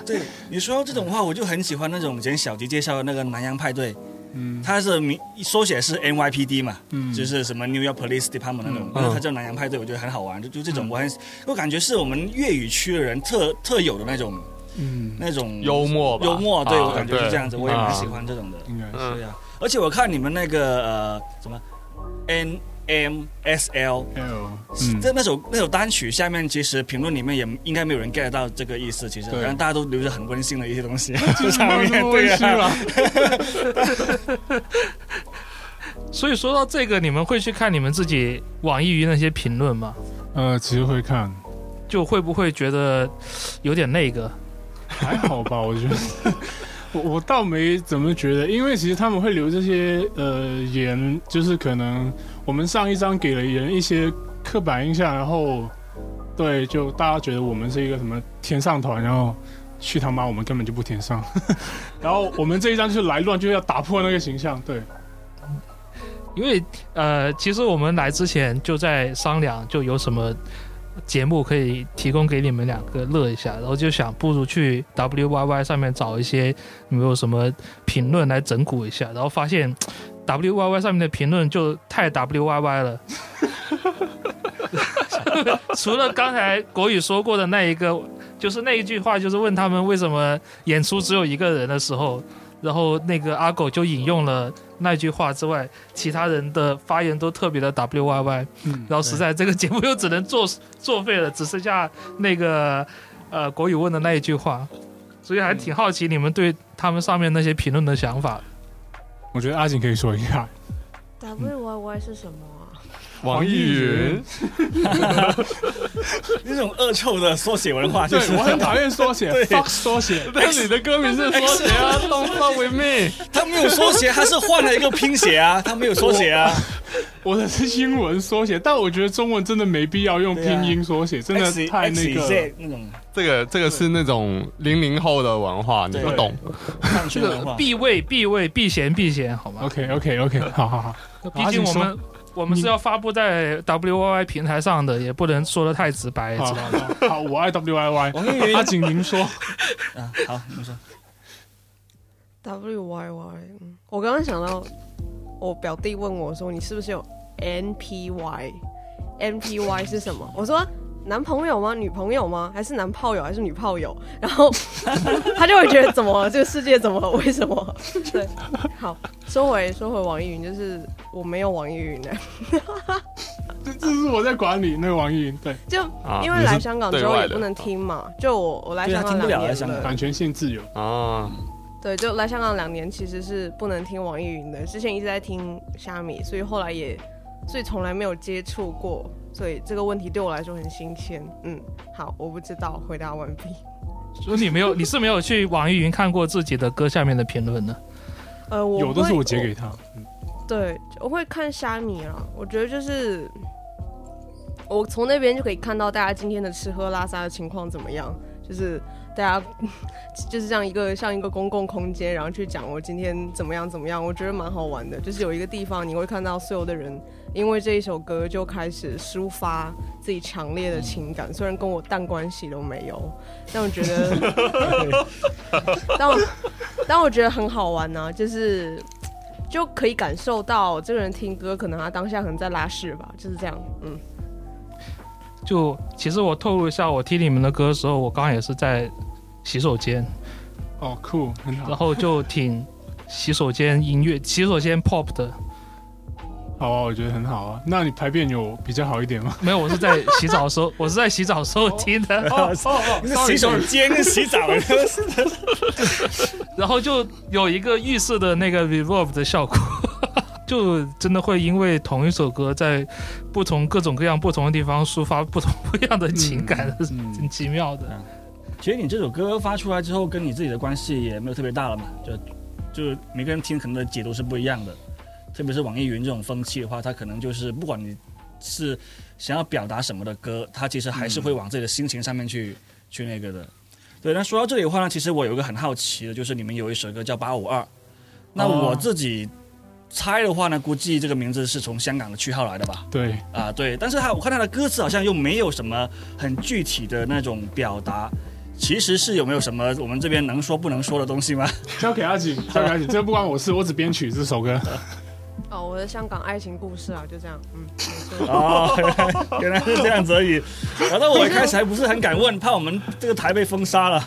对，你说到这种话，我就很喜欢那种以前小吉介绍的那个南洋派对，
嗯。
它是名缩写是 NYPD 嘛，
嗯。
就是什么 New York Police Department 那种，
嗯。
那它叫南洋派对，我觉得很好玩，就就这种
嗯。
我很，我感觉是我们粤语区的人特特有的那种
嗯，
那种
幽默吧，
幽默，对
啊
我感觉是这样子，我也蛮
啊
喜欢这种的。
应该是
呀，而且我看你们那个呃什么 N M S L。
嗯，
这那首那首单曲下面，其实评论里面也应该没有人 get 到这个意思。其实，
对
然后大家都留着很温馨的一些东西在
这
上面，对
温馨
啊，
啊，
所以说到这个，你们会去看你们自己网易云那些评论吗？
呃，其实会看，
就会不会觉得有点那个？
还好吧，我觉得。我我倒没怎么觉得，因为其实他们会留这些呃言，就是可能我们上一章给了人一些刻板印象，然后对，就大家觉得我们是一个什么天上团，然后去他妈我们根本就不天上，然后我们这一章就是来乱，就要打破那个形象，对，
因为呃，其实我们来之前就在商量，就有什么节目可以提供给你们两个乐一下，然后就想不如去 WYY 上面找一些有没有什么评论来整蛊一下，然后发现 WYY 上面的评论就太 WYY 了。除了刚才国语说过的那一个，就是那一句话，就是问他们为什么演出只有一个人的时候，然后那个阿狗就引用了那句话之外，其他人的发言都特别的 W Y Y，
嗯，
然后实在这个节目又只能作作废了，只剩下那个呃国语问的那一句话，所以还挺好奇你们对他们上面那些评论的想法。
我觉得阿锦可以说一下
，W Y Y 是什么啊？
网易云，
那种恶臭的缩写文化，就是。
对我很讨厌缩写
对
，fuck 缩写，
但你的歌名是缩写啊，Don't fuck with me。
他没有缩写，他是换了一个拼写啊，他没有缩写啊，
我的是英文缩写，但我觉得中文真的没必要用拼音缩写，真的
X
太那
X
个。
Z 那种。
这个这个是那种零零后的文化，你
对。
不懂。
汉
这个
圈文化。
避讳避讳避嫌避嫌，好吗
？OK OK OK，好好好，
毕竟我们我们是要发布在 W Y Y 平台上的，也不能说的太直白，知
好
道吗？
好好，我爱 WYY。阿景，您说，
啊，好，您说
W Y Y，嗯，我刚刚想到，我表弟问我说：“你是不是有 N P Y？N P Y 是什么？”我说：“男朋友吗？女朋友吗？还是男炮友？还是女炮友？”然后 他就会觉得怎么了？这个世界怎么了？为什么？对，好，说回说回网易云，就是我没有网易云的，
这这是我在管理那个网易云，对，
就
啊
因为来香港之后也不能听嘛。就我我来香港两年
版权限自由。
啊，
对，就来香港两年，其实是不能听网易云的。之前一直在听虾米，所以后来也，所以从来没有接触过，所以这个问题对我来说很新鲜。嗯，好，我不知道，回答完毕。
所以你没有，你是没有去网易云看过自己的歌下面的评论呢。
呃，我
有的是
会
我截给他，嗯
对，我会看虾米啊。我觉得就是我从那边就可以看到大家今天的吃喝拉撒的情况怎么样，就是大家 就是这样一个像一个公共空间，然后去讲我今天怎么样怎么样，我觉得蛮好玩的。就是有一个地方你会看到所有的人因为这一首歌就开始抒发自己强烈的情感，虽然跟我淡关系都没有，但我觉得，但 我但我觉得很好玩呢、就是就可以感受到这个人听歌，可能他当下可能在拉屎吧，就是这样。嗯，
就其实我透露一下，我听你们的歌的时候，我刚刚也是在洗手间，
哦，酷，很好，
然后就挺洗手间音乐、洗手间 pop 的。
好啊，我觉得很好啊。那你排便有比较好一点吗？
没有，我是在洗澡的时候，我是在洗澡的时候听的，
哦哦
那洗手间跟洗澡的，
然后就有一个预设的那个 reverb 的效果。就真的会因为同一首歌，在不同各种各样不同的地方抒发不同不一样的情感，是
嗯
挺奇妙的。
其实你这首歌发出来之后，跟你自己的关系也没有特别大了嘛，就就每个人听可能的解读是不一样的。特别是网易云这种风气的话，它可能就是不管你是想要表达什么的歌，它其实还是会往自己的心情上面去、去那个的。对，那说到这里的话呢，其实我有一个很好奇的，就是你们有一首歌叫《八五二》，那
哦
我自己猜的话呢，估计这个名字是从香港的区号来的吧？
对，
啊，对，但是他我看他的歌词好像又没有什么很具体的那种表达。其实是有没有什么我们这边能说不能说的东西吗？
交给阿锦，交给阿锦，这不关我事，我只编曲这首歌。
哦，我的香港爱情故事啊，就这样，嗯。
哦，原来是这样子而已。然后我一开始还不是很敢问，怕我们这个台被封杀了。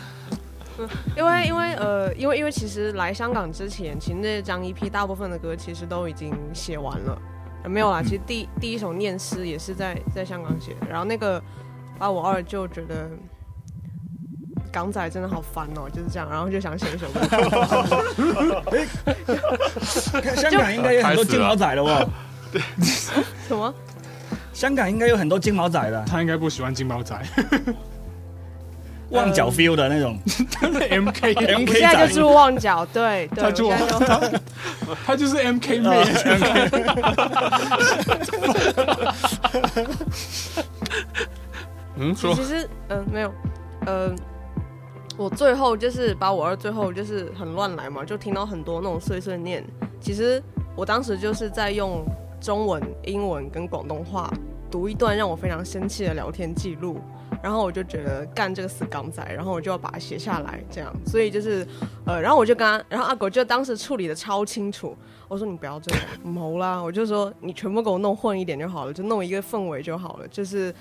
因为因为呃，因为因为其实来香港之前，其实那张 EP 大部分的歌其实都已经写完了，呃没有啦。其实第第一首念诗也是在在香港写的，然后那个八五二就觉得港仔真的好烦哦，就是这样，然后就想写一首歌。
香港应该有很多金毛仔的哦，
什么？
香港应该有很多金毛仔的，
他应该不喜欢金毛仔
旺角 feel 的那种
M
K
M K
现在就。住旺角，对对，
他住 他就是 MK 妹。
嗯，说
其实嗯、没有，呃，我最后就是把我二最后就是很乱来嘛，就听到很多那种碎碎念。其实我当时就是在用中文、英文跟广东话读一段让我非常生气的聊天记录，然后我就觉得干这个死港仔，然后我就要把它写下来，这样。所以就是呃，然后我就跟他，然后阿狗就当时处理的超清楚。我说你不要这样，谋啦，我就说你全部给我弄混一点就好了，就弄一个氛围就好了，就是。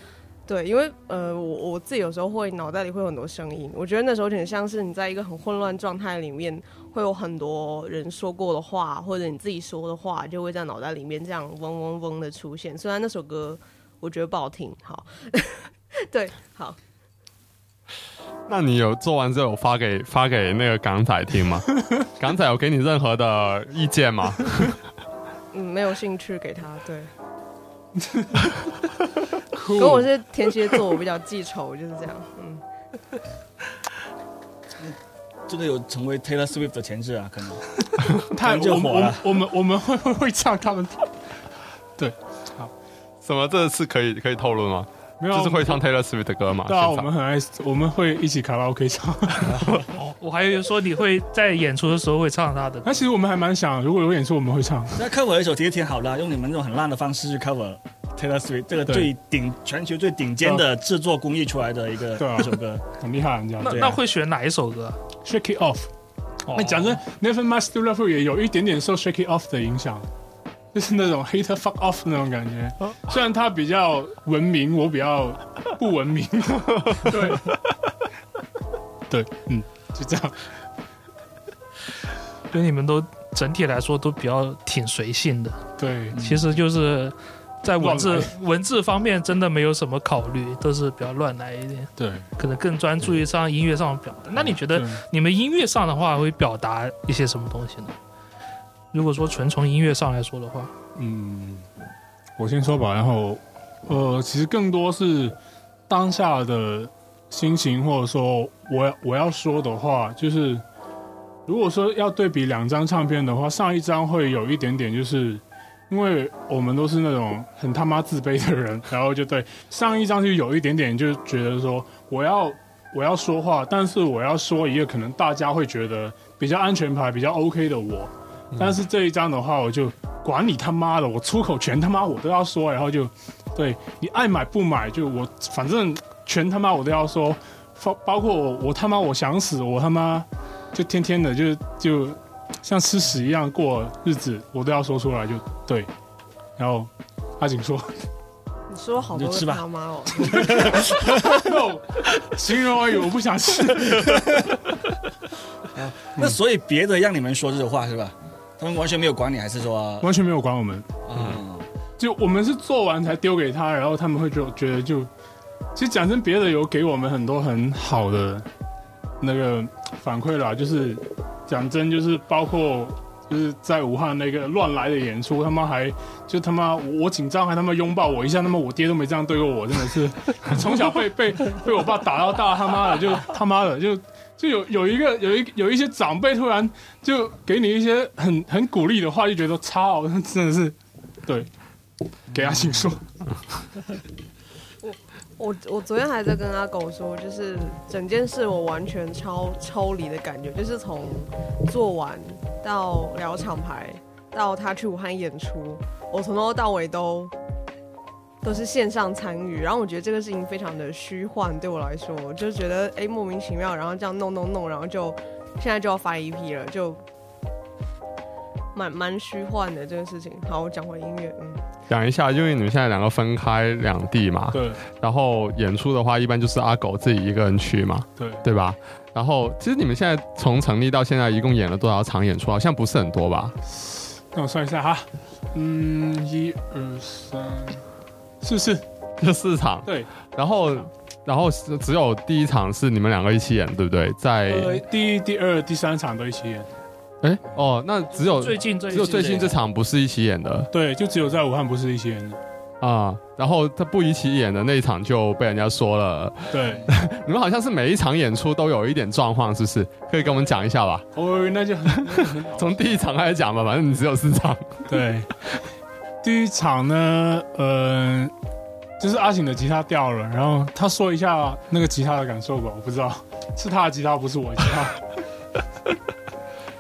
对，因为呃，我我自己有时候会脑袋里会有很多声音，我觉得那时候有点像是你在一个很混乱状态里面，会有很多人说过的话，或者你自己说的话，就会在脑袋里面这样嗡嗡嗡的出现。虽然那首歌我觉得不好听，好，对，好，
那你有做完之后有发给发给那个港仔听吗？港仔有给你任何的意见吗？
嗯，没有兴趣给他，对，
酷
跟我是天蝎座，我比较记仇，就是这样，嗯。
这个有成为 Taylor Swift 的潜质啊，可能。
他
就
我们我们
火了
我们我们会会会唱他们，对，好
什么？这次可以可以透露吗？
没有
就是会唱 Taylor Swift 的歌嘛？
对啊，我们很爱，我们会一起卡拉 OK 唱。
哦，我还以为说你会在演出的时候会唱他的
那其实我们还蛮想，如果有演出，我们会唱。
那 cover 一首其实挺好的啊，用你们这种很烂的方式去 cover Taylor Swift 这个最顶全球最顶尖的制作工艺出来的一个
对啊
一首歌。
很厉害，人家
那那会选哪一首歌
？Shake It Off。
哦
那讲真，Never Mind Still Love You 也有一点点受 Shake It Off 的影响，就是那种 Hate Fuck Off 那种感觉。虽然他比较文明，我比较不文明。对，对，嗯，就这样。
所以你们都整体来说都比较挺随性的，
对，
其实就是在文字文字方面真的没有什么考虑，都是比较乱来一点，
对，
可能更专注于上音乐上的表达。那你觉得你们音乐上的话会表达一些什么东西呢？如果说纯从音乐上来说的话，
嗯，我先说吧，然后呃，其实更多是当下的心情，或者说我要我要说的话，就是如果说要对比两张唱片的话，上一张会有一点点，就是因为我们都是那种很他妈自卑的人，然后就对上一张就有一点点，就觉得说我要我要说话，但是我要说一个可能大家会觉得比较安全牌、比较 OK 的我。但是这一张的话，我就管你他妈的，我出口全他妈我都要说，然后就对你爱买不买，就我反正全他妈我都要说，包包括我我他妈我想死，我他妈就天天的就就像吃屎一样过日子，我都要说出来，就对。然后阿景说
你说好多
吃吧
他妈哦，：
“no，形容而已，我不想吃。
那所以别的让你们说这种话是吧？他们完全没有管你，还是说？
完全没有管我们。
嗯，
就我们是做完才丢给他，然后他们会就觉得就，其实讲真，别的有给我们很多很好的那个反馈啦，就是讲真，就是包括就是在武汉那个乱来的演出，他妈还就他妈我紧张还他妈拥抱我一下，他妈我爹都没这样对过我，真的是从小被被被我爸打到大，他妈的就他妈的就。就有有一个有一有一些长辈突然就给你一些很很鼓励的话，就觉得超 真的是对，给阿信说，
我我昨天还在跟阿狗说，就是整件事我完全超抽离的感觉，就是从做完到聊厂牌，到他去武汉演出，我从头到尾都都是线上参与，然后我觉得这个事情非常的虚幻，对我来说，我就觉得哎莫名其妙，然后这样弄弄弄，然后就现在就要发 EP 了，就蛮蛮虚幻的这个事情。好，我讲回音乐，嗯，
讲一下，因为你们现在两个分开两地嘛，
对
然后演出的话，一般就是阿狗自己一个人去嘛，
对，
对吧？然后其实你们现在从成立到现在，一共演了多少场演出？好像不是很多吧？
那我算一下哈，嗯，一二三，四四，
就 四场。
对，
然后，然后只有第一场是你们两个一起演，对不对？在
呃，第一、第二、第三场都一起演，
哎哦，那只有
最近最
只有最近这场不是一起演的
对，就只有在武汉不是一起演的，
啊。然后他不一起演的那一场就被人家说了，
对，
你们好像是每一场演出都有一点状况，是不是？可以跟我们讲一下吧？
哦，那就很
从第一场开始讲吧，反正你只有四场。
对。第一场呢，呃，就是阿醒的吉他掉了，然后他说一下那个吉他的感受吧，我不知道是他的吉他，不是我的吉他。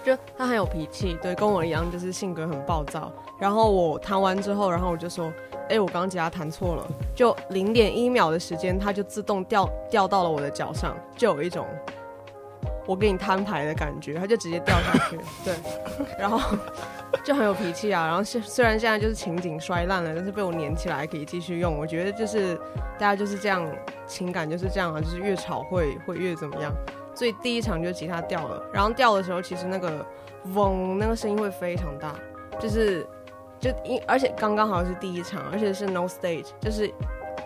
就他很有脾气，对，跟我一样，就是性格很暴躁。然后我弹完之后，然后我就说，哎，我刚刚吉他弹错了，就零点一秒的时间，它就自动掉掉到了我的脚上，就有一种我给你摊牌的感觉，它就直接掉下去，对，然后 就很有脾气啊。然后现虽然现在就是情景摔烂了，但是被我粘起来可以继续用。我觉得就是大家就是这样，情感就是这样啊，就是越吵会会越怎么样。所以第一场就吉他掉了，然后掉的时候其实那个嗡那个声音会非常大，就是就因而且刚刚好是第一场，而且是 no stage，就是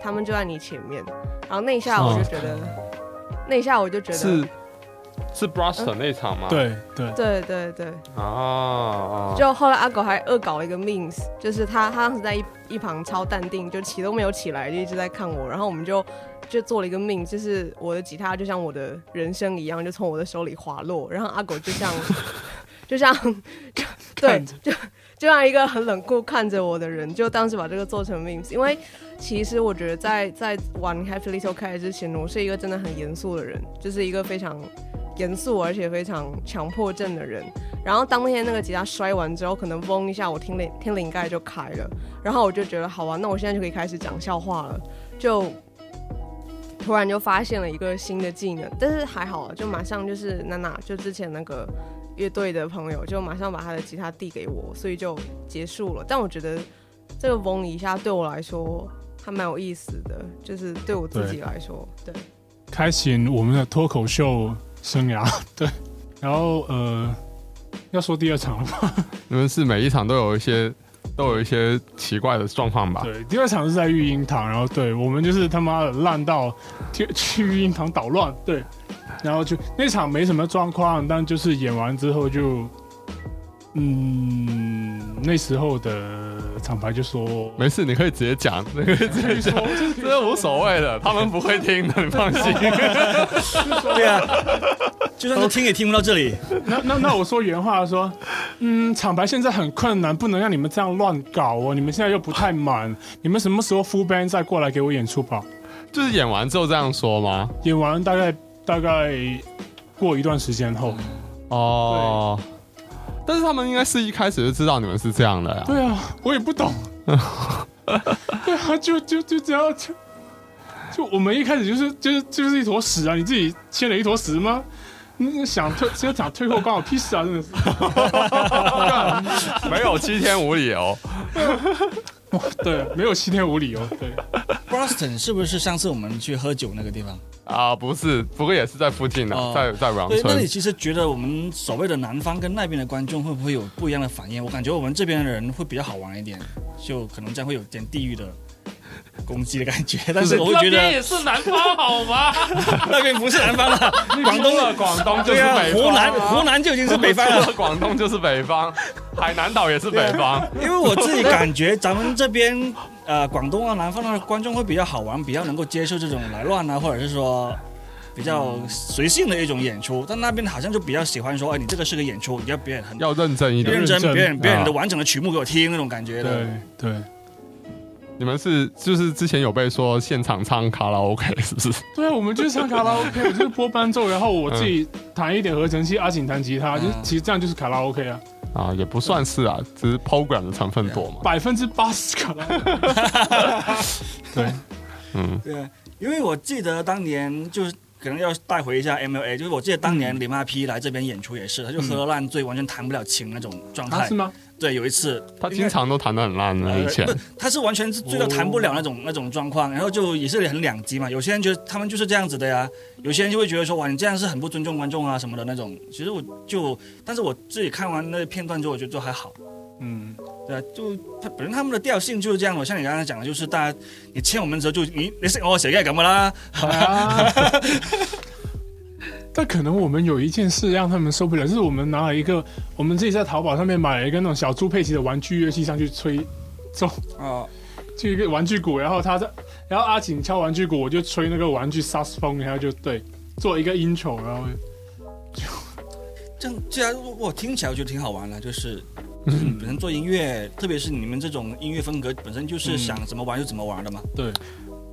他们就在你前面，然后那一下我就觉得，那一下我就觉得
是是 Bruston 那场吗？
对对，
对对对，
啊，
就后来阿狗还恶搞了一个 means，就是他他当时在一一旁超淡定，就起都没有起来，就一直在看我，然后我们就就做了一个 mean，就是我的吉他就像我的人生一样，就从我的手里滑落，然后阿狗就像 就像就对就就像一个很冷酷看着我的人，就当时把这个做成 memes，因为其实我觉得在在玩 Happy Little Cat 之前，我是一个真的很严肃的人，就是一个非常严肃而且非常强迫症的人。然后当天那个吉他摔完之后，可能嗡一下，我听灵听灵盖就开了，然后我就觉得好啊，那我现在就可以开始讲笑话了，就突然就发现了一个新的技能，但是还好，就马上就是娜娜就之前那个乐队的朋友，就马上把他的吉他递给我，所以就结束了。但我觉得这个嗡一下对我来说还蛮有意思的，就是对我自己来说，对。
开启我们的脱口秀生涯，对。然后呃，要说第二场了吧？
你们是每一场都有一些都有一些奇怪的状况吧？
对，第二场是在育婴堂，然后对我们就是他妈的烂到 去去育婴堂捣乱，对。然后就那场没什么状况，但就是演完之后就，嗯，那时候的厂牌就说
没事，你可以直接讲，你可以直接讲，这个无所谓的，他们不会听的，你放心。
对啊，就算是听也听不到这里。
那那那我说原话说，嗯，厂牌现在很困难，不能让你们这样乱搞哦。你们现在又不太满，你们什么时候 full band 再过来给我演出吧？
就是演完之后这样说吗？
演完大概大概过一段时间后，
哦，但是他们应该是一开始就知道你们是这样的呀。
对啊，我也不懂。对啊，就就就这样，就就我们一开始就是就是就是一坨屎啊！你自己牵了一坨屎吗？你想退，只有讲退货关我屁事啊！真的是，
没有七天无理由。
对，没有七天无理由。对
，Boston 是不是上次我们去喝酒那个地方？
啊，不是，不过也是在附近的，
哦
在在王
对，那你。其实觉得我们所谓的南方跟那边的观众会不会有不一样的反应？我感觉我们这边的人会比较好玩一点，就可能这样会有点地域的攻击的感觉。但是我会觉得
那边也是南方好吗？
那边不是南方了，广东
了广东就是
对啊，
北方
湖南湖南就已经是北方了。
广东就是北方，海南岛也是北方。
因为我自己感觉咱们这边呃广东啊南方的观众会比较好玩，比较能够接受这种来乱啊，或者是说比较随性的一种演出。但那边好像就比较喜欢说，哎，你这个是个演出，你要表演很
要认真一点
认。真，
认真
表演表演的
啊
完整的曲目给我听那种感觉的。
对对
你们是就是之前有被说现场唱卡拉 OK 是不是？
对啊，我们就是唱卡拉 OK，我就是播伴奏，然后我自己弹一点合成器，阿景弹吉他，就其实这样就是卡拉 OK 啊。
啊，也不算是啊，只是 program 的成分多嘛。
百分之八十卡拉。对，
嗯
对啊，因为我记得当年就是可能要带回一下 MLA，就是我记得当年李妈 P 来这边演出也是，他就喝烂醉，完全弹不了琴那种状态
啊是。吗？
对，有一次
他经常都弹得很烂的，以前
呃不，他是完全是醉到弹不了那种、那种状况，然后就也是很两极嘛。有些人觉得他们就是这样子的呀，有些人就会觉得说哇，你这样是很不尊重观众啊什么的那种。其实我就，但是我自己看完那个片段之后，我觉得就还好。
嗯，
对啊，就他本身他们的调性就是这样我，像你刚才讲的，就是大家你签我们的时候就你你識我寫梗係咁噶啦，
啊。但可能我们有一件事让他们受不了，就是我们拿了一个，我们自己在淘宝上面买了一个那种小猪佩奇的玩具乐器上去吹奏，
啊，
就一个玩具鼓，然后他在，然后阿景敲玩具鼓，我就吹那个玩具萨克斯风，然后就对做一个 intro，然后
这样这样我我听起来我觉得挺好玩的，就是就是你本身做音乐，特别是你们这种音乐风格本身就是想怎么玩就怎么玩的嘛。
对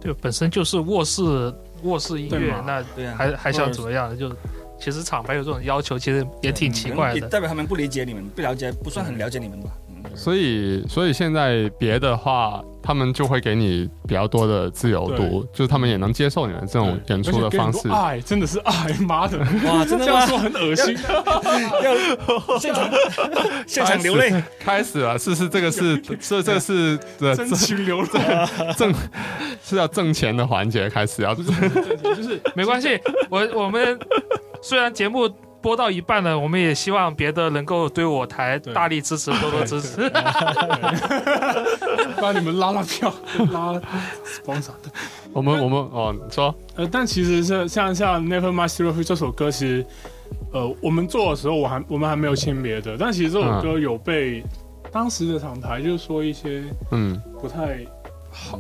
对，本身就是卧室卧室音
对嘛，
乐那
对啊，
还还想怎么样？就其实厂牌有这种要求，其实也挺奇怪
也
的。
代表他们不理解你们，不了解，不算很了解你们吧。嗯
所以所以现在别的话，他们就会给你比较多的自由度，就是他们也能接受你们这种演出的方式。
爱真的是爱，妈的，
哇，真的吗？
这样说很恶心。
要现场现场流泪，
开始了，是是这个是这这是的
真情流露，
挣是要挣钱的环节开始要。
就是
没关系，我我们虽然节目播到一半了，我们也希望别的能够对我台大力支持，多多支持。
帮你们拉拉票，拉 sponsor 的。
我们我们哦，你说
呃，但其实是像像 Never Still Free 这首歌，其实呃，我们做的时候，我还我们还没有签别的，但其实这首歌有被当时的厂牌就是说一些
嗯
不太好，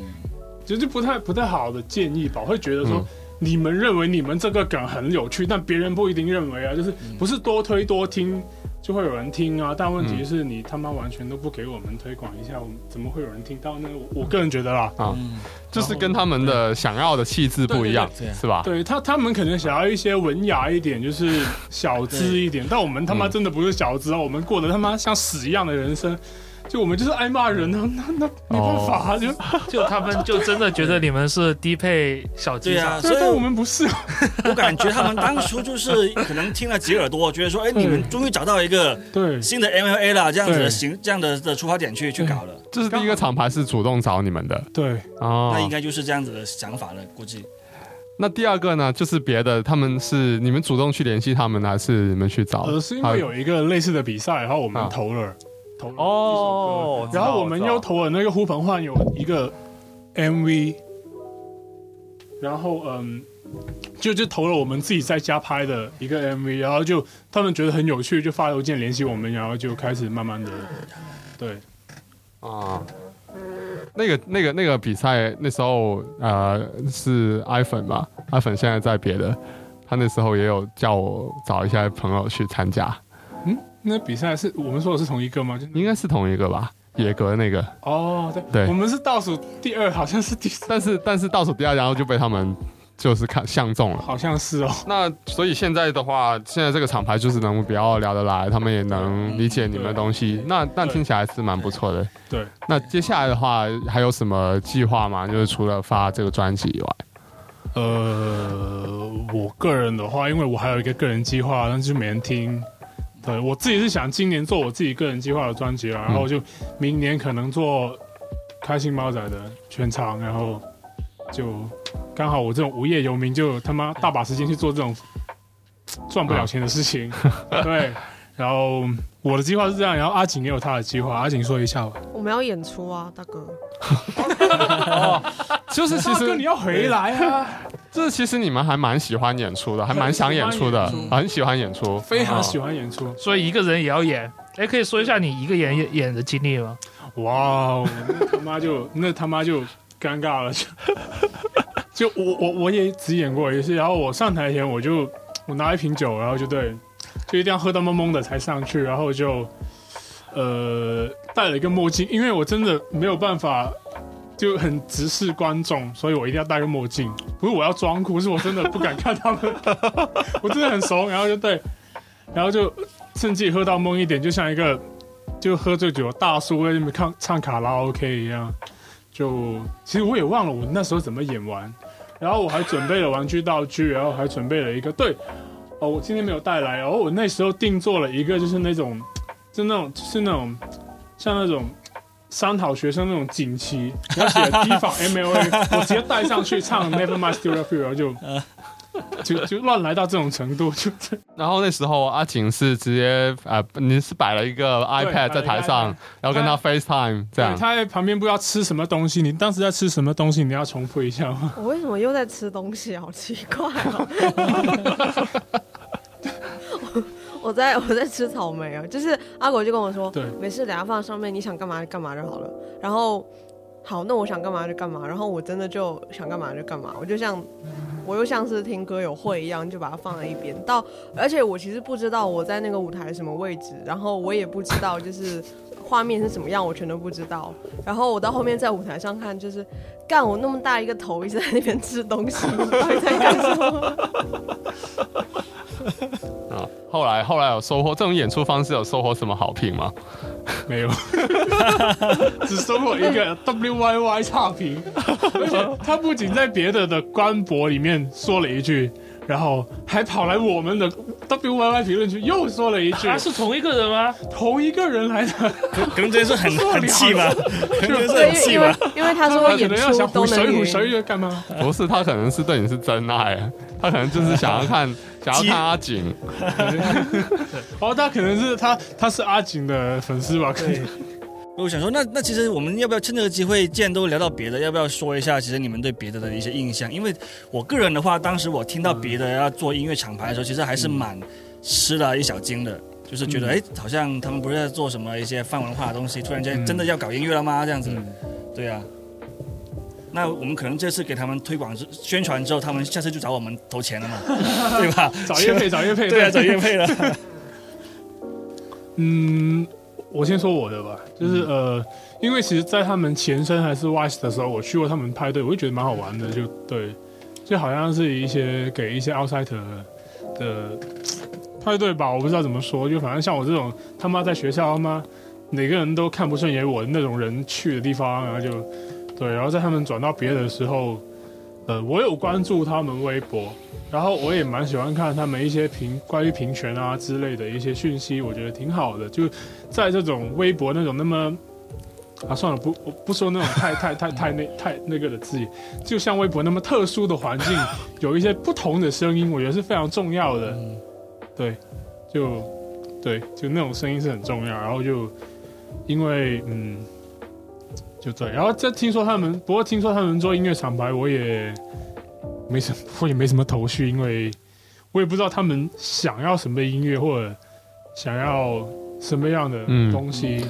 就是不太不太好的建议吧，会觉得说。
嗯
你们认为你们这个梗很有趣，但别人不一定认为啊，就是不是多推多听就会有人听啊。但问题是你他妈完全都不给我们推广一下，我们怎么会有人听到呢？我我个人觉得啦，
啊，
嗯，
就是跟他们的想要的气质不一样
对对对，
是吧？
对他，他们可能想要一些文雅一点，就是小资一点，但我们他妈
嗯。
真的不是小资啊，我们过得他妈像屎一样的人生，就我们就是爱骂人啊，那那没办法啊，就
就他们就真的觉得你们是低配小机长
对啊，所以
对但我们不是啊，
我感觉他们当初就是可能听了几耳朵，觉得说，哎，你们终于找到一个
对。
新的 MLA 了，这样子的
对。
行这样的的出发点去去搞了，
这是第一个厂牌是主动找你们的。
对，
哦。
那应该就是这样子的想法了，估计。
那第二个呢，就是别的，他们是你们主动去联系他们，还是你们去找？
呃，是因为有一个类似的比赛，然后我们
啊。
投了，投
哦
然后我们又投了那个呼朋唤友一个 MV，然后嗯，就就投了我们自己在家拍的一个 MV，然后就他们觉得很有趣，就发邮件联系我们，然后就开始慢慢的，对，
啊，那个那个那个比赛那时候呃是 iPhone 吧，iPhone 现在在别的，他那时候也有叫我找一些朋友去参加，
嗯，那比赛是我们说的是同一个吗？就
应该是同一个吧，野格那个，
哦，对，
对
我们是倒数第二，好像是第三，
但是但是倒数第二，然后就被他们就是看相中了。
好像是哦，
那所以现在的话，现在这个厂牌就是能比较聊得来，他们也能理解你们的东西，那那听起来是蛮不错的。
对，
那接下来的话还有什么计划吗？就是除了发这个专辑以外，
呃，我个人的话，因为我还有一个个人计划，但是就没人听。对我自己是想今年做我自己个人计划的专辑了，然后就明年可能做开心猫仔的全场，然后就刚好我这种无业游民，就他妈大把时间去做这种赚不了钱的事情。对，然后我的计划是这样，然后阿景也有他的计划，阿景说一下吧。
我们要演出啊，大哥。
就是其
大哥，你要回来啊！
就是其实你们还蛮喜欢演出的，还蛮想演出的
很喜欢演，出
很演出，
非常喜
欢。
演出。
所以一个人也要演。哎，可以说一下你一个人演演的经历吗？
哇哦，那他妈就那他妈就尴尬了，就 就我我我也只演过一次，然后我上台前我就我拿一瓶酒，然后就对，就一定要喝到懵懵的才上去，然后就呃戴了一个墨镜，因为我真的没有办法。就很直视观众，所以我一定要戴个墨镜。不是我要装酷，是我真的不敢看他们，我真的很怂。然后就对，然后就趁自己喝到懵一点，就像一个就喝醉酒的大叔在那边唱唱卡拉 OK 一样。就其实我也忘了我那时候怎么演完，然后我还准备了玩具道具，然后还准备了一个对，哦，我今天没有带来，然后我那时候定做了一个就是那种，就那种就是那种像那种。商讨学生那种锦旗，然后写提防 MLA，我直接带上去唱 Never Mind Still Love You，然后就 就就乱来到这种程度，就
然后那时候阿景是直接呃，你是摆了一个 iPad 在台上，然后跟他 FaceTime 这样。
他在旁边不知道吃什么东西，你当时在吃什么东西？你要重复一下吗？
我为什么又在吃东西？好奇怪哦。我在 我在吃草莓啊，就是阿狗就跟我说，
对，
没事，等下放上面，你想干嘛就干嘛就好了。然后，好，那我想干嘛就干嘛。然后我真的就想干嘛就干嘛，我就像我又像是听歌友会一样，就把它放在一边。到，而且我其实不知道我在那个舞台什么位置，然后我也不知道就是画面是什么样，我全都不知道。然后我到后面在舞台上看，就是干我那么大一个头一直在那边吃东西，到底在干什么？
啊，后来后来有收获，这种演出方式有收获什么好评吗？
没有，只收获一个 WYY 差评，而且他不仅在别的的官博里面说了一句，然后还跑来我们的 WYY 评论区又说了一句，
他是同一个人吗？
同一个人来的，
可能真是很 很气吧，可能是，很气吧。
因为他说演出都能晕。
唬谁干嘛？
不是，他可能是对你是真爱，他可能就是想要看想要看阿景。
哦，他可能是他他是阿景的粉丝吧？可能
我想说，那那其实我们要不要趁这个机会，既然都聊到别的，要不要说一下其实你们对别的的一些印象？因为我个人的话，当时我听到别的要做音乐厂牌的时候，其实还是蛮吃了一小惊的，就是觉得哎、好像他们不是在做什么一些泛文化的东西，突然间真的要搞音乐了吗？这样子，对啊。那我们可能这次给他们推广之宣传之后，他们下次就找我们投钱了嘛，对吧？
找叶配找叶配，
对啊，找乐配了。
嗯，我先说我的吧，就是、呃，因为其实，在他们前身还是 Wise 的时候，我去过他们派对，我就觉得蛮好玩的，就对，就好像是一些给一些 outsider 的派对吧，我不知道怎么说，就反正像我这种他妈在学校他妈哪个人都看不顺眼我的那种人去的地方，然后就对，然后在他们转到别的时候，呃，我有关注他们微博，然后我也蛮喜欢看他们一些平关于平权啊之类的一些讯息，我觉得挺好的。就在这种微博那种那么啊，算了，不我不说那种太太太太那太那个的字眼，就像微博那么特殊的环境，有一些不同的声音，我觉得是非常重要的。对，就对，就那种声音是很重要。然后就因为嗯，就对，然后再听说他们，不过听说他们做音乐厂牌，我也没什么，我也没什么头绪，因为 我也不知道他们想要什么音乐或者想要什么样的
嗯。
东西。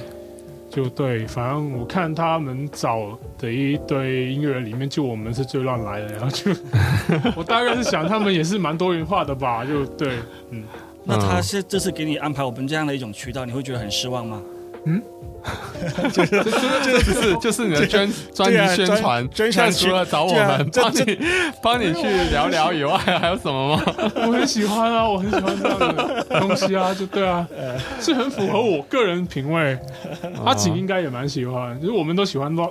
就对，反正我看他们找的一堆音乐人里面，就我们是最乱来的，然后就 我大概是想他们也是蛮多元化的吧，就对，嗯，
那他是这次给你安排我们这样的一种渠道，你会觉得很失望吗？
就是就是你的专专辑宣传，
专宣传
那除了找我们帮你帮你去聊聊以外，还有什么吗？
我很喜欢啊，我很喜欢这样的东西啊，就对啊，是很符合我个人品味。阿景应该也蛮喜欢，就是我们都喜欢乱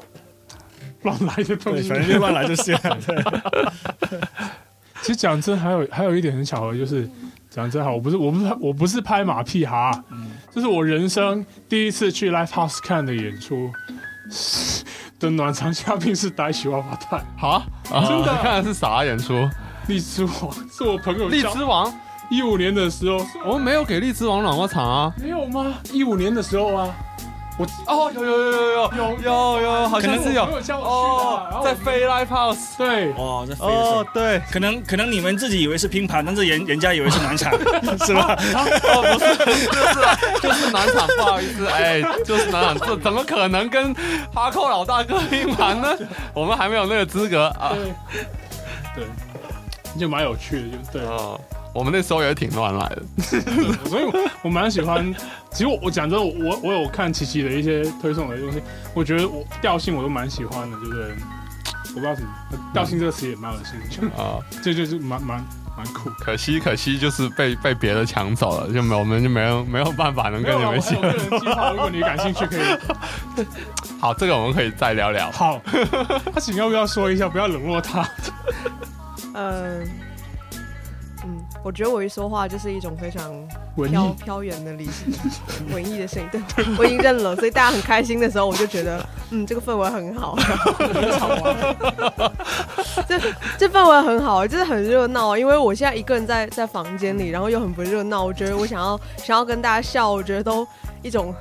乱来的东，西。
反正就乱来就是了。对
其实讲真，还有还有一点很巧合，就是讲真好，我不是我不是我不是拍马屁哈，这是我人生第一次去 live house 看的演出。的暖场嘉宾是呆喜娃娃蛋，
好啊，
真的
你看的是啥演出？
荔枝王是我朋友
荔枝王，
一五年的时候，
我们没有给荔枝王暖过场啊。
没有吗？一五年的时候啊，我，
哦，有有有有有，
有
有有，好像是有。哦，在飞 Life House。
对，
哦，
对，
可能可能你们自己以为是拼盘，但是人人家以为是难产。是吧？
哦，不是，就是就是难产。不好意思，哎，就是难产。这怎么可能跟哈扣老大哥拼盘呢？我们还没有那个资格啊。
对，就蛮有趣的。就是
对。我们那时候也挺乱来的。
所以我我蛮喜欢。其实我我讲真的，我我有看琪琪的一些推送的东西，我觉得我调性我都蛮喜欢的，对不对？我不知道什么调性这个词也蛮恶心的，
啊，
就就是蛮蛮蛮酷。
可惜可惜就是被被别的抢走了，就没我们就没有没有办法能跟你们一起
如果你感兴趣，可以。
好，这个我们可以再聊聊。
好，他请要不要说一下？不要冷落他。
嗯嗯，我觉得我一说话就是一种非常
文
飘
艺，
飘远的理文艺的声音，对我已经认了，所以大家很开心的时候，我就觉得，嗯，这个氛围很好，这这氛围很好，就是很热闹。因为我现在一个人在在房间里，然后又很不热闹，我觉得我想要想要跟大家笑，我觉得都一种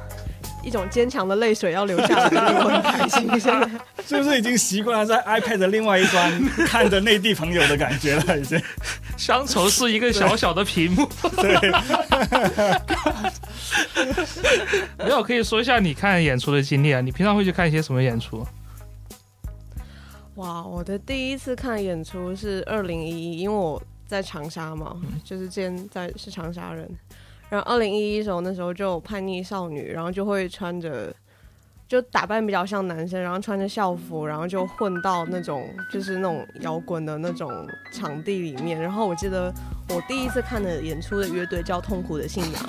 一种坚强的泪水要流下来，令我很开心。现在
是不是已经习惯了在 iPad 的另外一端看着内地朋友的感觉了？已经。
乡愁是一个小小的屏幕。
对，
没有，可以说一下你看演出的经历啊？你平常会去看一些什么演出？
哇，我的第一次看演出是二零一一，因为我在长沙嘛，就是之前在是长沙人。然后二零一一时候那时候就叛逆少女，然后就会穿着就打扮比较像男生，然后穿着校服，然后就混到那种就是那种摇滚的那种场地里面。然后我记得我第一次看的演出的乐队叫痛苦的信仰。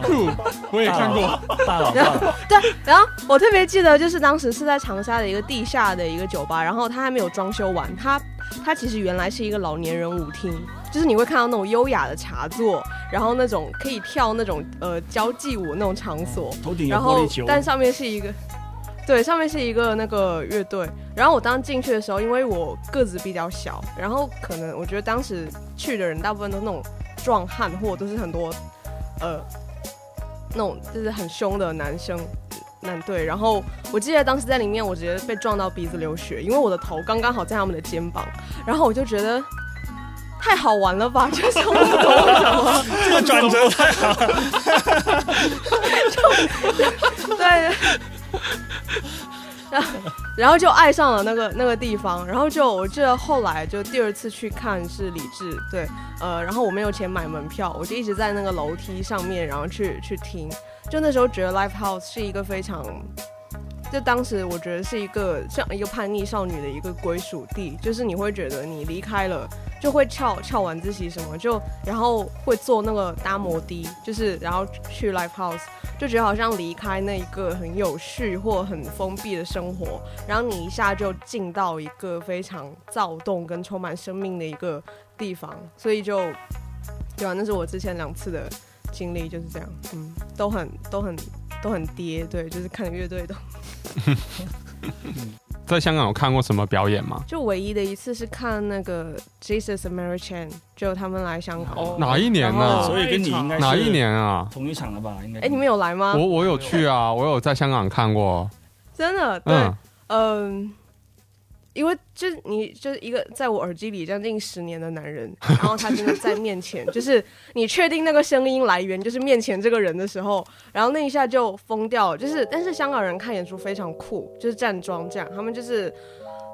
酷，我也看过。
大佬，
对，然后我特别记得，就是当时是在长沙的一个地下的一个酒吧，然后他还没有装修完，它它其实原来是一个老年人舞厅，就是你会看到那种优雅的茶座，然后那种可以跳那种呃交际舞那种场所，
头顶有
然后
玻璃球，
但上面是一个。对，上面是一个那个乐队，然后我当进去的时候，因为我个子比较小，然后可能我觉得当时去的人大部分都是那种壮汉，或者都是很多呃那种就是很凶的男生。男队，然后我记得当时在里面，我直接被撞到鼻子流血，因为我的头刚刚好在他们的肩膀，然后我就觉得太好玩了吧，就是我不懂为什么，
这个转折太好，
对，然后然后就爱上了那个那个地方，然后就我记得后来就第二次去看是李志，对，呃，然后我没有钱买门票，我就一直在那个楼梯上面，然后去去听，就那时候觉得 Live House 是一个非常。就当时我觉得是一个像一个叛逆少女的一个归属地，就是你会觉得你离开了，就会翘翘晚自习什么，就然后会坐那个搭摩的，就是然后去 live house，就觉得好像离开那一个很有序或很封闭的生活，然后你一下就进到一个非常躁动跟充满生命的一个地方，所以就对啊，那是我之前两次的经历就是这样，嗯，都很都很都很跌，对，就是看乐队都。
在香港有看过什么表演吗？
就唯一的一次是看那个 Jesus and Mary Chain，就他们来香港。
哦
哪一年呢、
所以跟你应该是
哪一年啊？
同一场了吧？应该。
哎、你们有来吗？
我我有去啊，我有在香港看过。
真的对，
嗯，
嗯、因为就是你就是一个在我耳机里将近十年的男人，然后他真的在面前，就是你确定那个声音来源就是面前这个人的时候，然后那一下就疯掉了。就是但是香港人看演出非常酷，就是站桩这样，他们就是。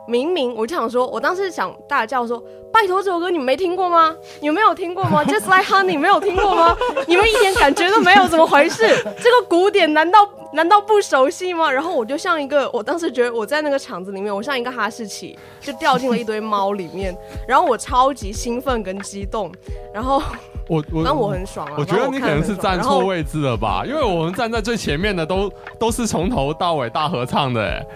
明明我就想说，我当时想大叫说：“拜托，这首歌你们没听过吗？你们没有听过吗？Just Like Honey 没有听过吗？你们一点感觉都没有，怎么回事？这个古典难道难道不熟悉吗？”然后我就像一个，我当时觉得我在那个场子里面，我像一个哈士奇，就掉进了一堆猫里面。然后我超级兴奋跟激动，然后
我我
然后我很爽啊。
我觉得你可能是站错
位。
位置了吧，因为我们站在最前面的都都是从头到尾大合唱的，哎，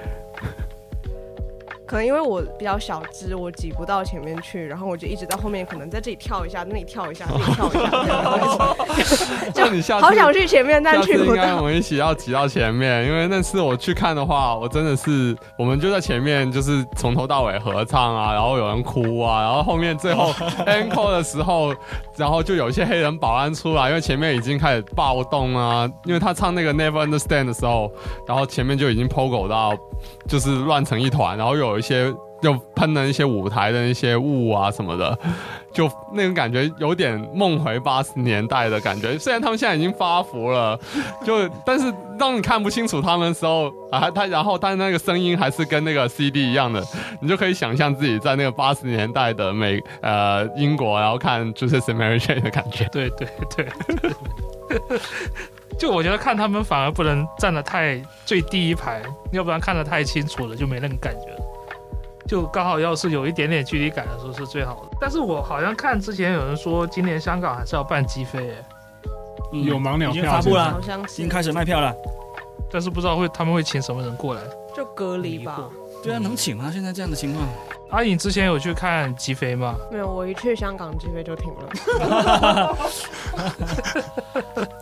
可能因为我比较小只，我挤不到前面去，然后我就一直在后面，可能在这里跳一下，那里跳一下，那里跳一下这 样，
就你下次
好想去前面，但去不到。
应该我们一起要挤到前面，因为那次我去看的话，我真的是我们就在前面，就是从头到尾合唱啊，然后有人哭啊，然后后面最后 encore 的时候，然后就有一些黑人保安出来，因为前面已经开始暴动啊，因为他唱那个 Never Understand 的时候，然后前面就已经 POGO 到就是乱成一团，然后有一些又喷了一些舞台的那些雾啊什么的，就那种感觉有点梦回八十年代的感觉。虽然他们现在已经发福了，就但是当你看不清楚他们的时候啊，他然后但那个声音还是跟那个 CD 一样的，你就可以想象自己在那个八十年代的美呃英国，然后看就是 American 的感觉。
对 对对。就我觉得看他们反而不能站得太最第一排，要不然看得太清楚了就没那个感觉了。就刚好要是有一点点距离感的时候是最好的。但是我好像看之前有人说，今年香港还是要办机飞，哎
嗯
有盲鸟
已经
票
发布了，
好像
已经开始卖票了。
但是不知道会他们会请什么人过来。
就隔离吧。
对啊，能请吗？现在这样的情况，
阿颖之前有去看机飞吗？
没有，我一去香港机飞就停了，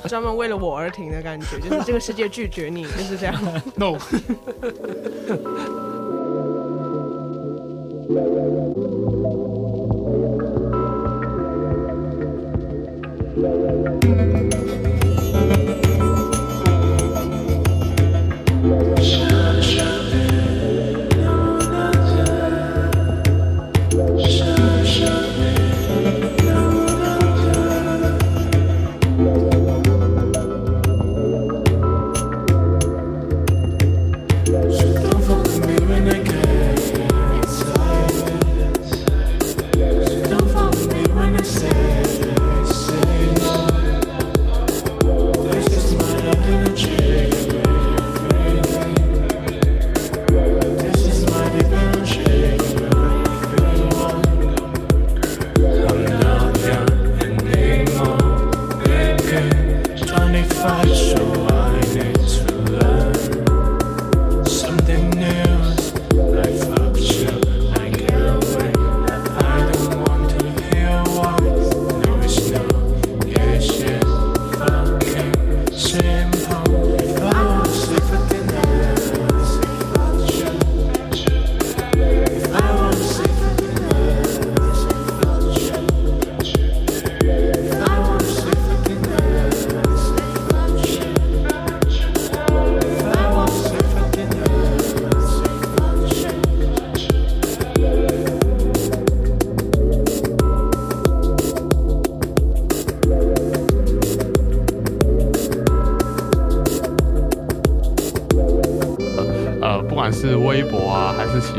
专门为了我而停的感觉，就是这个世界拒绝你，就是这样。
no，Something Thank you.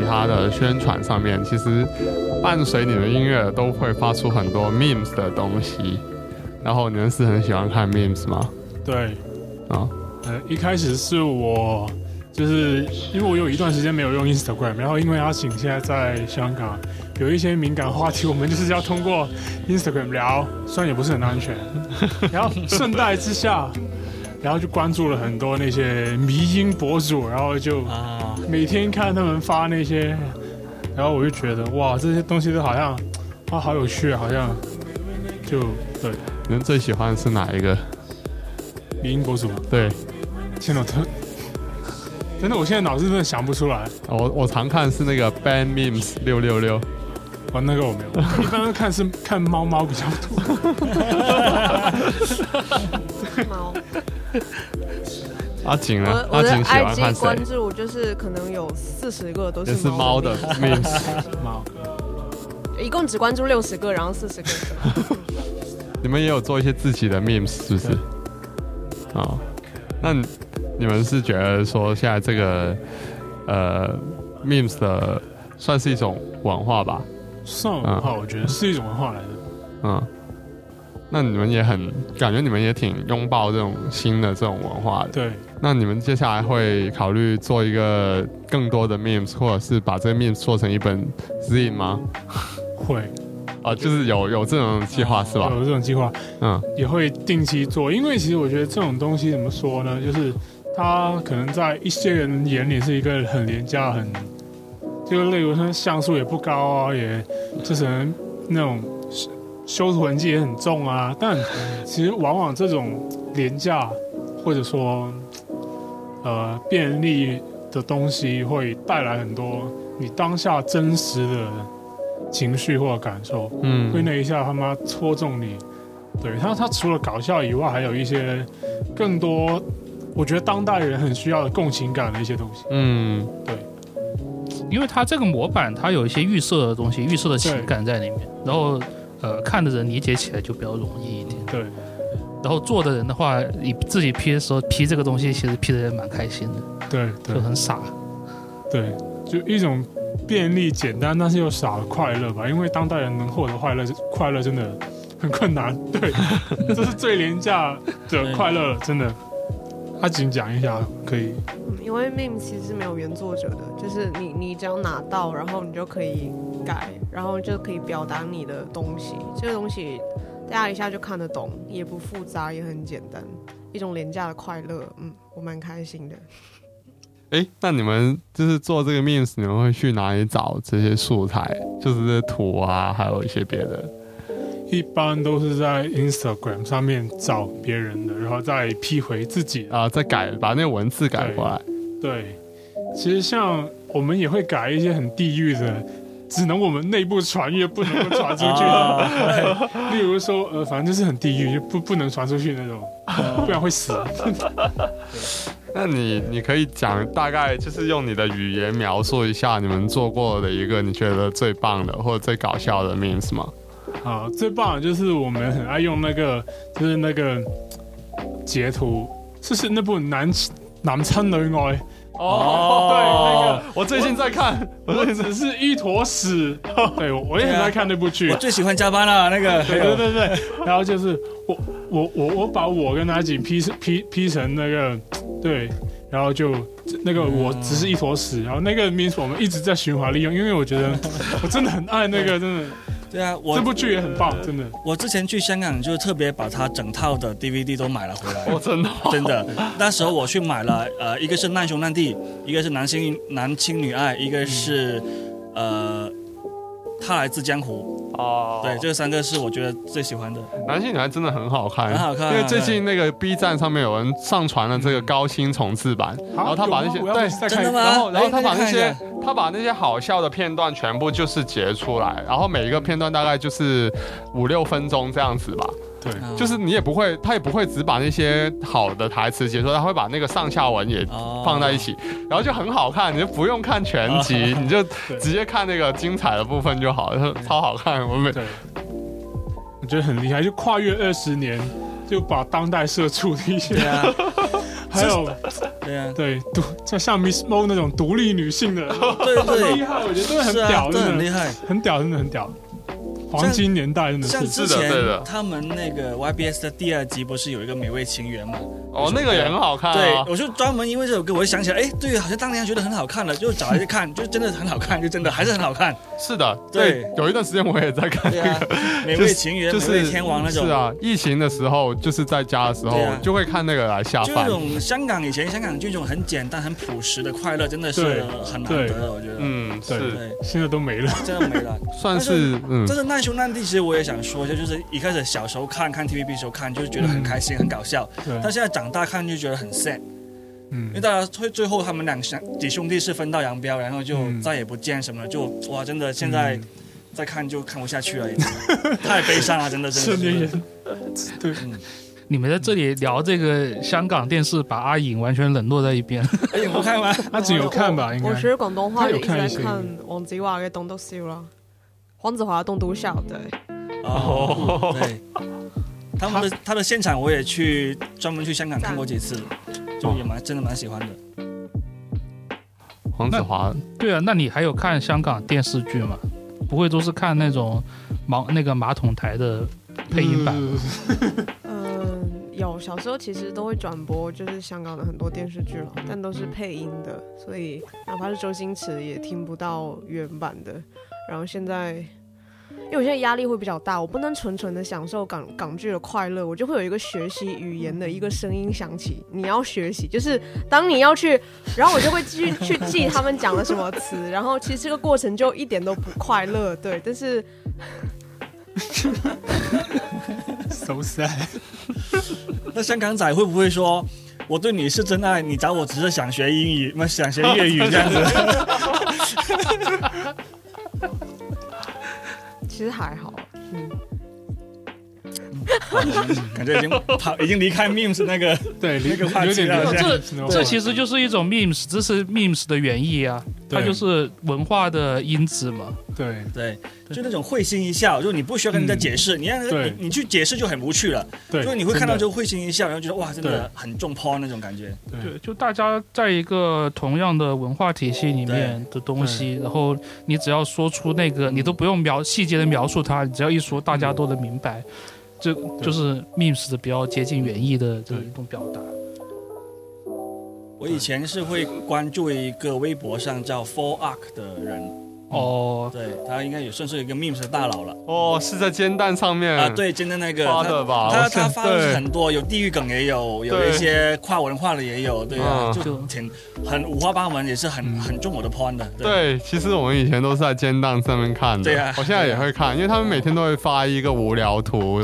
其他的宣传上面，其实伴随你的音乐都会发出很多 memes 的东西。然后你们是很喜欢看 memes 吗？
对，
啊、
呃，一开始是我就是因为我有一段时间没有用 Instagram，然后因为阿醒现在在香港，有一些敏感话题，我们就是要通过 Instagram 聊，虽然也不是很安全。然后顺带之下，然后就关注了很多那些迷音博主，然后就
啊，
每天看他们发那些，然后我就觉得哇，这些东西都好像啊好有趣，好像就对
你们最喜欢的是哪一个？
语音博主，
对
天哪，他真的我现在脑子真的想不出来。
我我常看是那个 Ban Memes 六六六。
哦，那个我没有，一般都看是看猫猫比较多。
猫，
阿景呢？
我的我的
阿景喜欢看谁
关？注就是可能有四十个都是
是猫的 memes。
猫，
一共只关注六十个，然后四十个。
你们也有做一些自己的 memes 是不是？哦，那你你们是觉得说现在这个呃 memes 的算是一种文化吧？
算文化，我觉得是一种文化来的。
嗯，那你们也很感觉你们也挺拥抱这种新的这种文化的。
对，
那你们接下来会考虑做一个更多的 memes，或者是把这个 memes 做成一本 z 吗？
会
啊，就是有有这种计划是吧？
有这种计划，
嗯
也会定期做。因为其实我觉得这种东西怎么说呢，就是它可能在一些人眼里是一个很廉价、很就例如说像素也不高啊，也就是那种修修图痕迹也很重啊。但其实往往这种廉价或者说呃便利的东西，会带来很多你当下真实的情绪或感受。嗯会
嗯
那一下他妈戳中你。对他，他除了搞笑以外，还有一些更多，我觉得当代人很需要的共情感的一些东西。
嗯对
因为它这个模板它有一些预设的东西，预设的情感在里面，然后呃看的人理解起来就比较容易一点。
对，
然后做的人的话，你自己 P 的时候 P 这个东西，其实 P 的也蛮开心的，
对，对
就，很傻。
对，就一种便利、简单，但是又傻的快乐吧。因为当代人能获得快乐，快乐真的很困难。对，这是最廉价的 快乐，真的。阿锦讲一下可以。
嗯，因为 meme 其实是没有原作者的，就是你你只要拿到，然后你就可以改，然后就可以表达你的东西。这个东西大家一下就看得懂，也不复杂，也很简单，一种廉价的快乐。嗯，我蛮开心的。
哎，那你们就是做这个 memes，你们会去哪里找这些素材？就是这些图啊，还有一些别的。
一般都是在 Instagram 上面找别人的，然后再 P 回自己。
啊，再改把那个文字改过来。
对，其实像我们也会改一些很地域的，只能我们内部传阅，不能够传出去的。例如说，呃，反正就是很地狱，就不不能传出去那种，不然会死。
那你你可以讲大概就是用你的语言描述一下你们做过的一个你觉得最棒的或者最搞笑的 memes 吗？
好，最棒的就是我们很爱用那个，就是那个截图，就是那部男男亲女爱。
哦，
对，那个
我最近在看，我
我只是一坨屎。对，我也很爱看那部剧。
我。最喜欢加班了，那个。
对对对对，然后就是我我我我把我跟阿锦 P 成 P P 成那个对，然后就那个我只是一坨屎，然后那个 means 我们一直在循环利用，因为我觉得我真的很爱那个，真的
对啊，我
这部剧也很棒，真的。
我之前去香港就特别把它整套的 DVD 都买了回来。
我真的
真的，那时候我去买了，呃，一个是难兄难弟，一个是男性男亲女爱，一个是呃，他来自江湖。
哦。
对，这三个是我觉得最喜欢的。
男性女孩真的很好看，
很好看
因为最近那个 B 站上面有人上传了这个高清重制版，然后他把那些对然后，然后
哎
他把那些他把那些好笑的片段全部就是截出来，然后每一个片段大概就是五六分钟这样子吧。
对，
嗯。
就是你也不会，他也不会只把那些好的台词截出来，他会把那个上下文也
哦。
放在一起，然后就很好看，你就不用看全集，你就直接看那个精彩的部分就好了，超好看。我每
对，我觉得很厉害，就跨越二十年，就把当代社畜的一些，
对啊，
还有
对啊，
对独，像像 Miss Mo 那种独立女性的，
对
很 厉
对，
害，我觉得真的很
是啊，
屌，真的很
厉害。
很屌，真的很屌，黄金年代真的是。
像之前他们那个 YBS 的第二集不是有一个美味情缘吗？
哦，那个也很好看
对
啊，。
我就专门因为这首歌，我就想起来，哎，对，好像当年觉得很好看的，就找来去看，就真的很好看，就真的还是很好看。
是的，
对
对，有一段时间我也在看
对啊
那个，，
美味情缘、
就是
美味天王那种。
是啊，疫情的时候就是在家的时候
啊
就会看那个来下饭。
就那种香港以前香港就这种很简单、很朴实的快乐，真的是很难得的，我觉得。
嗯，
对
是
对，
现在都没了，
真的没了。
算是嗯
但是难兄难弟，其实我也想说一下，就是一开始小时候看看 TVB 的时候看，就是觉得很开心、很搞笑，
对，
但现在长大看就觉得很 sad，
嗯。
因为大家最最后他们两兄几兄弟是分道扬镳，然后就
嗯。
再也不见什么了，就哇，真的现在
嗯。
再看就看不下去了，已经。太悲伤了，真的真的真的。
人，对，
你们在这里聊这个香港电视，把阿颖完全冷落在一边。
阿颖不看吗？
他只有看吧，应该。
我学广东话
他
也一直在
有看一些。
看黄子华嘅《棟篤笑》啦，黃子華嘅《棟篤笑》对。
哦，对，他们的他的现场我也去专门去香港看过几次，就也蛮真的蛮喜欢的。
黄子华
对啊，那你还有看香港电视剧吗？不会都是看那种马那个马桶台的配音版吗？
嗯，有小时候其实都会转播，就是香港的很多电视剧了，但都是配音的，所以哪怕是周星驰也听不到原版的。然后现在，因为我现在压力会比较大，我不能纯纯的享受港港剧的快乐，我就会有一个学习语言的一个声音响起。你要学习，就是当你要去，然后我就会继续去记他们讲了什么词，然后其实这个过程就一点都不快乐，对，但是
so sad，
那香港仔会不会说，我对你是真爱，你找我只是想学英语，那想学粤语这样子？
其实还好，嗯。
感觉已经跑，已经离开 memes 那个。
对，
那个话
有点
题了
这
这其实就是一种 memes，这是 memes 的原意啊，它就是文化的因子嘛。
对
对，就那种会心一笑，就是你不需要跟人家解释，你让
人
你你去解释就很无趣了。
对，
就是你会看到就会心一笑，然后觉得哇，真的很重抛那种感觉。
对，就大家在一个同样的文化体系里面的东西，然后你只要说出那个，你都不用描细节的描述它，你只要一说，大家都能明白。这就是 memes 的比较接近原意的这一种表达。
我以前是会关注一个微博上叫 Four Arc 的人，
哦，
对他应该也算是一个 memes 的大佬了。
哦，是在煎蛋上面。
啊，对，煎蛋那个
发的吧
他他他发的很多，有地域梗也有，有
对。
一些跨文化的也有，对啊，
嗯
就挺很五花八门，也是很很中我的 point 的。
对，其实我们以前都是在煎蛋上面看的。
对啊。
我现在也会看，因为他们每天都会发一个无聊图，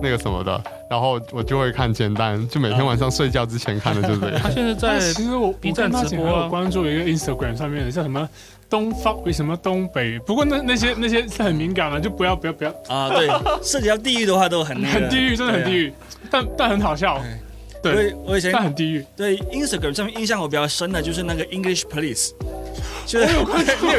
那个什么的，然后我就会看煎蛋，就每天晚上睡觉之前看的就是这个。
他现在在
但其实我前还
直播啊。
有关注一个 Instagram 上面的叫什么东方为什么东北，不过那那些那些是很敏感的，就不要不要不要，
啊，对，涉及到地域的话都很那个。
很地域，真的很地。狱，但但很好笑，
对。我以前
但很地狱。
对 Instagram 上面印象我比较深的就是那个 English Police，就是 你有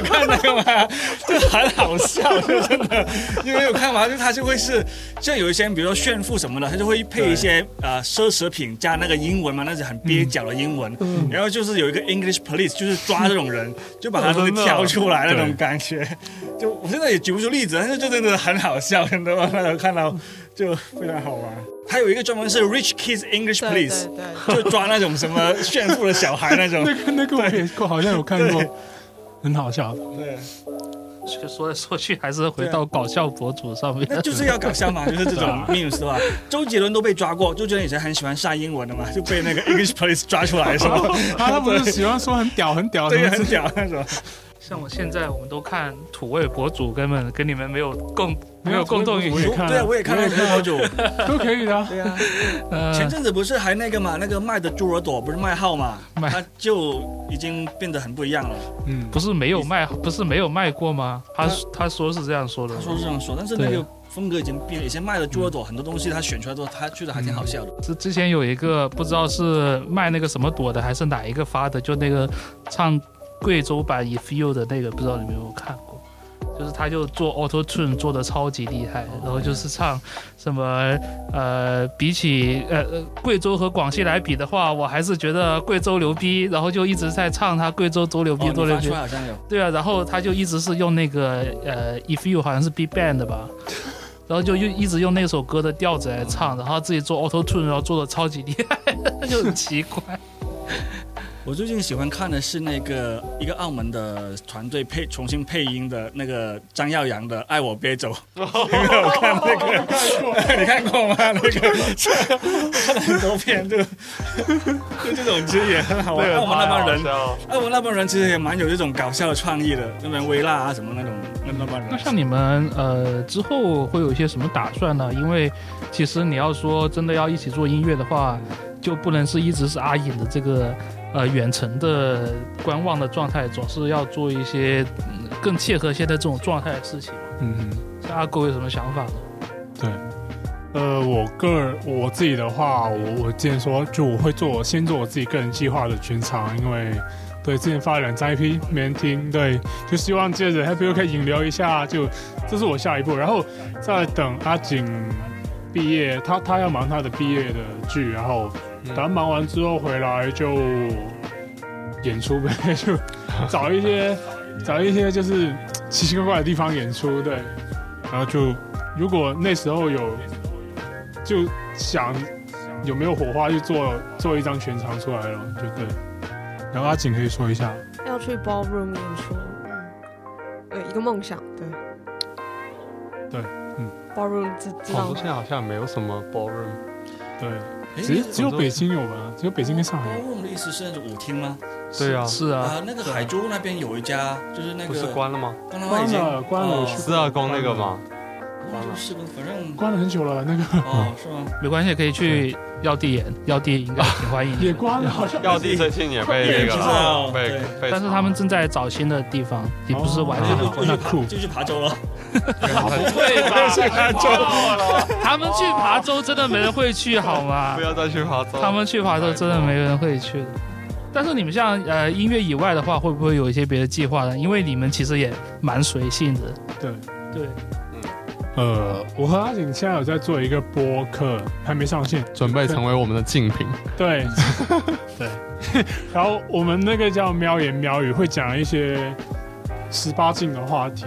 看那个吗？就很好笑，就真的，你没有看吗，就他就会是像有一些比如说炫富什么的，他就会配一些呃奢侈品加那个英文嘛，那是很蹩脚的英文，然后就是有一个 English Police，就是抓这种人，就把他东西挑出来那种感觉。就我现在也举不出例子，但是就真的很好笑，真的，那 个看到就非常好玩。还有一个专门是 Rich Kids English Police。
对对，
就抓那种什么炫富的小孩那种。
那个那个我也过好像有看过，很好笑。
对，
说来说去还是回到搞笑博主上面。
那就是要搞笑嘛，就是这种的话，周杰伦都被抓过，周杰伦以前很喜欢晒英文的嘛，就被那个 English Police 抓出来是吧？
他他不是喜欢说很屌很屌什
对，很屌那种。
像我现在我们都看土味博主，根本跟你们没有共没
没有
有共同语言。
对啊，我也看到
我也看啊
很多博主。
都可以的啊。
对啊，
呃
前阵子不是还那个嘛，那个卖的猪耳朵不是卖号嘛，
卖
他就已经变得很不一样了。
嗯，
不是没有卖，不是没有卖过吗？他他说是这样说的。
他说是这样说，但是那个风格已经变了。以前卖的猪耳朵很多东西，他选出来之后，他觉得还挺好笑的。
之之前有一个不知道是卖那个什么朵的，还是哪一个发的，就那个唱贵州版 If You 的那个，不知道你们有没有看过？就是他就做 Auto Tune 做的超级厉害，然后就是唱什么呃，比起呃呃贵州和广西来比的话，我还是觉得贵州牛逼，然后就一直在唱他贵州多牛逼
哦，
多牛逼。对啊，然后他就一直是用那个呃，If You 好像是 Big Band 的吧，然后就用一直用那首歌的调子来唱，然后自己做 Auto Tune，然后做的超级厉害，就很奇怪。
我最近喜欢看的是那个一个澳门的团队配重新配音的那个张耀扬的《爱我别走》，有没有看那个？你看过吗？那个看了很多遍，就就这种其实也很好玩。澳门那帮人，澳门那帮人其实也蛮有这种搞笑的创意的，那边微辣啊什么那种那那帮人。
那像你们呃之后会有一些什么打算呢？因为其实你要说真的要一起做音乐的话，就不能是一直是阿颖的这个呃远程的观望的状态，总是要做一些、嗯更切合现在这种状态的事情。
嗯，
像阿狗有什么想法呢？
对。呃，我个人我自己的话，我我之前说，就我会做先做我自己个人计划的全场，因为对之前发了两张 IP 没人听，对，就希望接着 Happy 可以引流一下，就这是我下一步，然后再等阿景毕业，他他要忙他的毕业的剧，然后等他忙完之后回来就演出呗，就找一些找一些就是奇奇怪怪的地方演出，对，然后就如果那时候有就想有没有火花，就做做一张全长出来了，就对。然后阿景可以说一下，
要去 ballroom 演出，嗯，有一个梦想，对，
对，嗯
，ballroom 知知道
广州现在好像没有什么 ballroom，
對，
诶
只只有北京有吧？只有北京跟上海有。
ballroom 的意思是那种舞厅吗？
对啊，
是啊，
啊，那个海珠那边有一家，就是那
不是
个
关了吗？
关了？已经
关了，关了，我
哦
去
四二宫那个吗？
关了，是吧？反正
关了很久了，那个
哦，是吗？
没关系，可以去药地演，药地应该 挺欢迎。
也关了，好像。
药地最近也被 那个被被，
但是他们正在找新的地方，也不是完全。
就去
那酷
爬就去爬州了。
对吧？
去爬州
他们去爬州真的没人会去好吗
不？要再去爬州。
他们去爬州真的没人会去的。但是你们像呃音乐以外的话，会不会有一些别的计划呢？因为你们其实也蛮随性的。
对，
对，
呃，我和阿景现在有在做一个播客，还没上线。
准备成为我们的竞品，
对，对。然后我们那个叫喵言喵语，会讲一些十八禁的话题。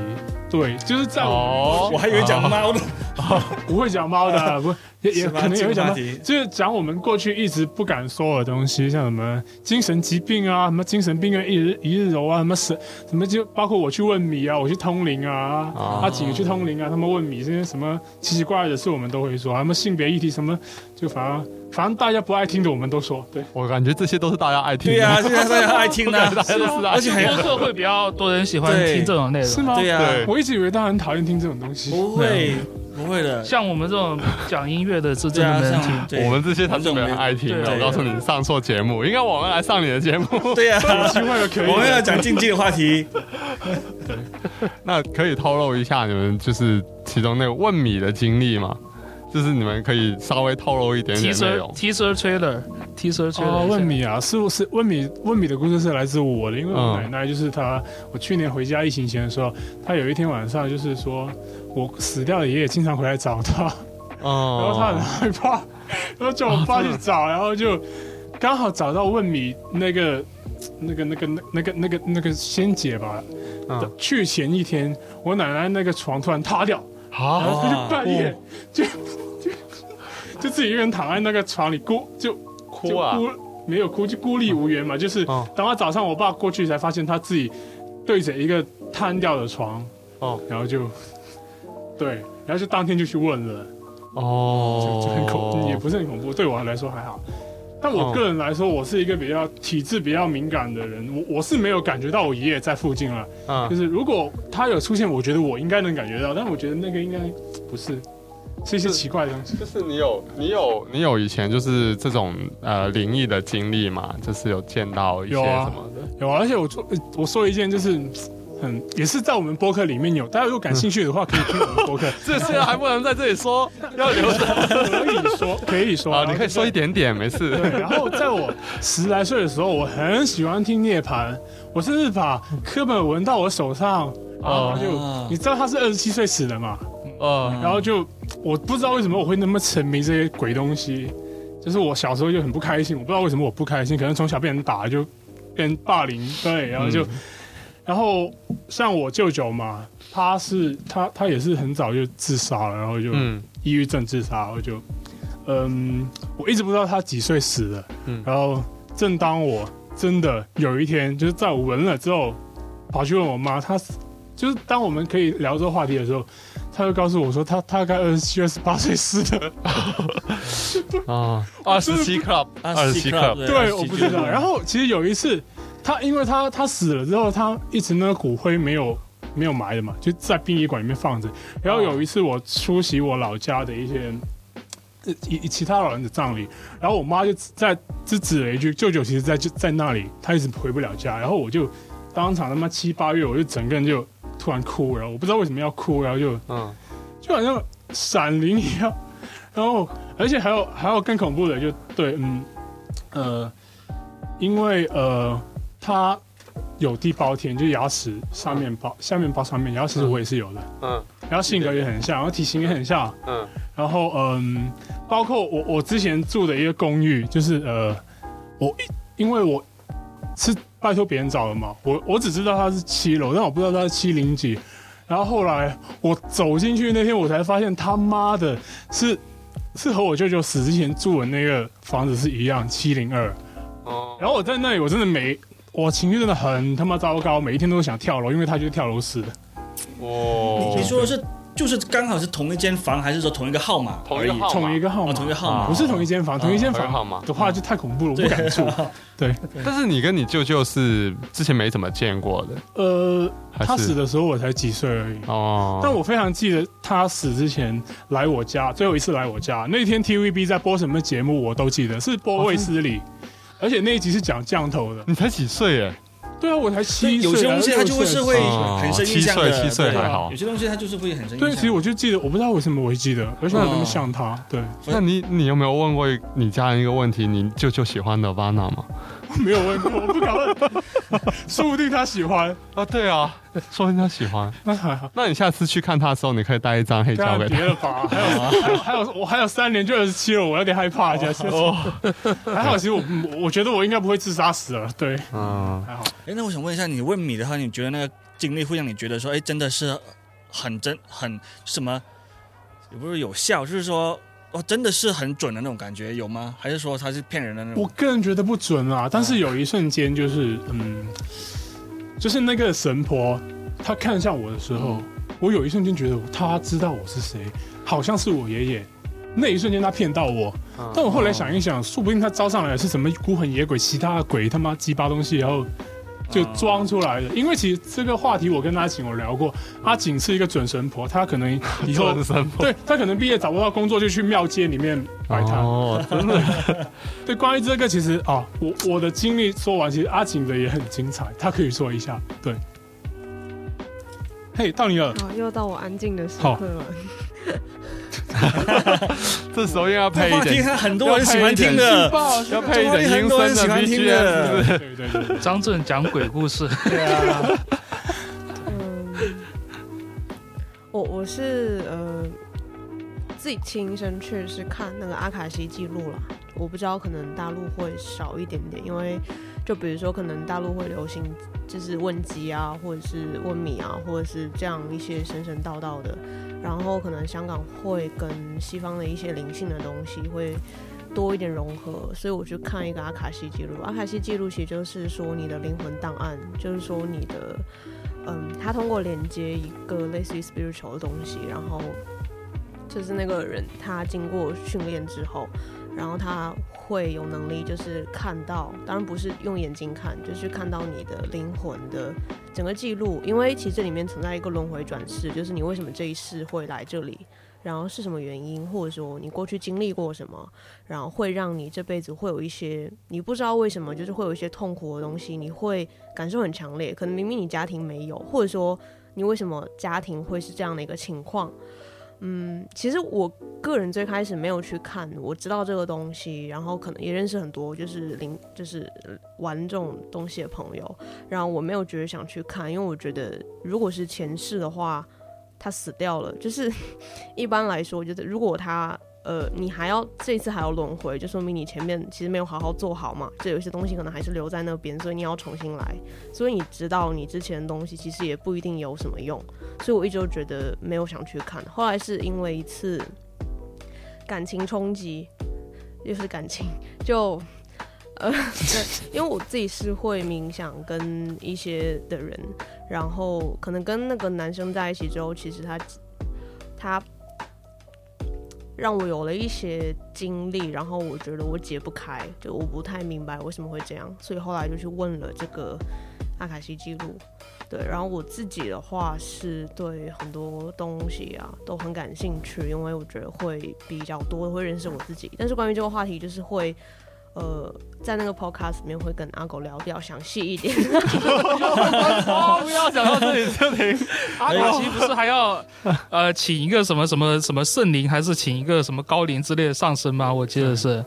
对，就是在我
哦。
我还以为讲猫的，
不会讲猫的，不也也可能也会讲就是讲我们过去一直不敢说的东西，像什么精神疾病啊，什么精神病院一日一日游啊，什么什什么就包括我去问米啊，我去通灵啊，
哦
他几个去通灵啊，他们问米这些什么奇奇怪怪的事，我们都会说，什么性别议题什么，就反正反正大家不爱听的我们都说，对。
我感觉这些都是大家爱听的。
对呀，现在大家爱听的，
大家都是爱
而且还
播客会比较多人喜欢
对
听这种内容，
是吗？
对呀，
对
我一直以为大家很讨厌听这种东西。
不会不会的，
像我们这种讲音乐的，是真的没人听
我们这些他是没人爱听的。我告诉你，上错节目，应该我们来上你的节目。
对呀，
机会了可以的
我们要讲竞技的话题，
那可以透露一下你们就是其中那个问米的经历吗？就是你们可以稍微透露一点点内容。
teaser trailer teaser
哦
trailer，，
问米啊，是不是问米问米的故事是来自我的，因为我
嗯。
奶奶就是她，我去年回家疫情前的时候，她有一天晚上就是说我死掉的爷爷经常回来找她，哦。然后她很
哦，
害怕，然后叫我爸去找，然后就刚好找到问米那个那个那个那个那个那个仙姐吧。
嗯，
去前一天，我奶奶那个床突然塌掉，然，后她就半夜就就就自己一个人躺在那个床里孤就
哭啊
就！孤没有哭，就孤立无援嘛。就是
哦
等到早上我爸过去才发现他自己对着一个瘫掉的床，
哦
然后就对，然后就当天就去问了，
哦
就就很恐怖，也不是很恐怖，对我来说还好。但我个人来说，我是一个比较体质比较敏感的人，我我是没有感觉到我爷爷在附近了。就
嗯，
是如果他有出现，我觉得我应该能感觉到，但我觉得那个应该不是，是一些奇怪的东西。
就是你有你有你有以前就是这种呃灵异的经历嘛？就是有见到一些什么的？
有啊，而且我做我说一件就是很也是在我们播客里面有，大家如果感兴趣的话，可以听我们播客，
这现在还不能在这里说，要留着
可以说可以说
啊！你可以说一点点，没事。
对，然后在我十来岁的时候，我很喜欢听涅槃，我甚至把课本纹到我手上，然后就、
啊
你知道他是二十七岁死的嘛，
呃，
然后就我不知道为什么我会那么沉迷这些鬼东西，就是我小时候就很不开心，我不知道为什么我不开心，可能从小被人打就被人霸凌，对，然后就，然后像我舅舅嘛，他是他他也是很早就自杀了，然后就
嗯。
抑郁症自杀，我就，嗯，我一直不知道他几岁死的，
嗯。
然后正当我真的有一天，就是在我闻了之后，跑去问我妈，她就是当我们可以聊这个话题的时候，她就告诉我说，他他大概二十七、二十八岁死的，
啊，二十七 club，二十七 club，
对，我不知道。然后其实有一次，他因为他他死了之后，他一直那个骨灰没有没有埋的嘛，就在殡仪馆里面放着。然后有一次我出席我老家的一些。呃一其他老人的葬礼，然后我妈就在就指了一句：“舅舅其实在就在那里，他一直回不了家。”然后我就当场他妈七八月，我就整个人就突然哭，然后我不知道为什么要哭，然后就
嗯。
就好像闪灵一样。然后，而且还有还有更恐怖的，就对，嗯，呃，因为呃，他有地包天，就牙齿上面包，下面包上面，牙齿我也是有的，
嗯。
然后性格也很像，然后体型也很像，
嗯。
然后嗯，包括我我之前住的一个公寓，就是呃，我因为我是拜托别人找的嘛，我我只知道他是七楼，但我不知道他是七零几。然后后来我走进去那天，我才发现他妈的是是和我舅舅死之前住的那个房子是一样，七零二。
哦，
然后我在那里，我真的没我情绪真的很他妈糟糕，每一天都想跳楼，因为他就是跳楼死的。
哦
你说的是就是刚好是同一间房，还是说同一个号码？
同一个号码。
同一个号码，
哦同一个号码。
不是同一间房，同一间房的话就太恐怖了，我不敢住。对。
但是你跟你舅舅是之前没怎么见过的，
呃，他死的时候我才几岁而已。
哦，
但我非常记得他死之前来我家，最后一次来我家那天 TVB 在播什么节目我都记得，是播卫斯理，而且那一集是讲降头的。
你才几岁耶？
对啊，我才
所
七岁，
以有些东西它就会是会
哦
很深印象的，
七岁七岁还好
有些东西它就是会很深印象。
对，其实我就记得，我不知道为什么我会记得，而且我那么像他。对，
那你你有没有问过你家人一个问题？你舅舅喜欢 Nirvana 吗？
没有问过，我不敢问，说不定他喜欢，
啊，对啊，说不定他喜欢。
那还好。
那你下次去看他的时候，你可以带一张黑胶给他。
别了吧，还有 还有还有我还有三年就二十七了，我有点害怕一下。
哦，
还好，其实我我觉得我应该不会自杀死了，对，
嗯，
还好。
哎，那我想问一下，你问米的话，你觉得那个经历会让你觉得说，哎，真的是很真很什么也不是有效，就是说哦，真的是很准的那种感觉，有吗？还是说他是骗人的那种我？
个人觉得不准啊，但是有一瞬间就是，嗯，就是那个神婆，她看向我的时候，我有一瞬间觉得她知道我是谁，好像是我爷爷。那一瞬间她骗到我，但我后来想一想，说不定她招上来的是什么孤魂野鬼、其他的鬼他妈鸡巴东西，然后就装出来的。因为其实这个话题我跟阿景有聊过，阿景是一个准神婆，她可能以后
准神婆
对她可能毕业找不到工作，就去庙街里面摆摊。
哦，真的，
对，关于这个，其实啊，我我的经历说完，其实阿景的也很精彩，他可以说一下。对，嘿，到你了，
好，又到我安静的时
好
刻了。
这时候又要配一
这话题
点，
很很多人喜欢听的，
要配一点阴森的 BGM，是不是？
对对对。对，
张震讲鬼故事，
对啊，
嗯，我我是呃自己亲身去是看那个阿卡西记录了，我不知道可能大陆会少一点点，因为就比如说可能大陆会流行就是问鸡啊，或者是问米啊，或者是这样一些神神道道的，然后可能香港会跟西方的一些灵性的东西会。多一点融合，所以我去看一个阿卡西记录。阿卡西记录其实就是说你的灵魂档案，就是说你的嗯，他通过连接一个类似于 spiritual 的东西，然后就是那个人他经过训练之后，然后他会有能力就是看到，当然不是用眼睛看，就是看到你的灵魂的整个记录，因为其实这里面存在一个轮回转世，就是你为什么这一世会来这里。然后是什么原因，或者说你过去经历过什么，然后会让你这辈子会有一些你不知道为什么，就是会有一些痛苦的东西，你会感受很强烈。可能明明你家庭没有，或者说你为什么家庭会是这样的一个情况？嗯，其实我个人最开始没有去看，我知道这个东西，然后可能也认识很多就是零就是玩这种东西的朋友，然后我没有觉得想去看，因为我觉得如果是前世的话，他死掉了，就是 一般来说，就是如果他呃，你还要这次还要轮回，就说明你前面其实没有好好做好嘛，这有些东西可能还是留在那边，所以你要重新来。所以你知道你之前的东西其实也不一定有什么用，所以我一直都觉得没有想去看。后来是因为一次感情冲击，又是感情，就呃，对，因为我自己是会冥想跟一些的人，然后可能跟那个男生在一起之后，其实他他让我有了一些经历，然后我觉得我解不开，就我不太明白为什么会这样，所以后来就去问了这个阿卡西记录。对，然后我自己的话是对很多东西啊都很感兴趣，因为我觉得会比较多会认识我自己。但是关于这个话题，就是会呃在那个 podcast 里面会跟阿狗聊比较详细一点。
哦，不要讲到这里就停。
阿卡西不是还要呃请一个什么什么什么圣灵，还是请一个什么高灵之类的上身吗？我记得是，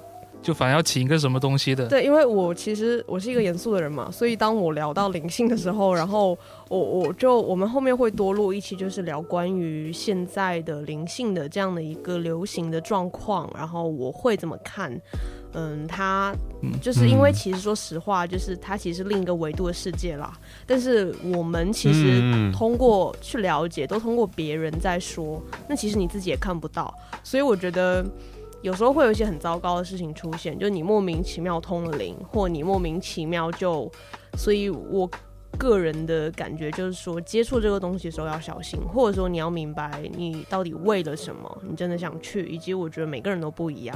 就反正要请一个什么东西的。
对，因为我其实我是一个严肃的人嘛，所以当我聊到灵性的时候，然后我我就我们后面会多录一期，就是聊关于现在的灵性的这样的一个流行的状况，然后我会怎么看。嗯，它就是因为其实说实话，就是它其实是另一个维度的世界啦。但是我们其实
嗯
通过去了解，都通过别人在说，那其实你自己也看不到。所以我觉得有时候会有一些很糟糕的事情出现，就你莫名其妙通了灵，或你莫名其妙就，所以我个人的感觉就是说，接触这个东西的时候要小心，或者说你要明白你到底为了什么，你真的想去，以及我觉得每个人都不一样。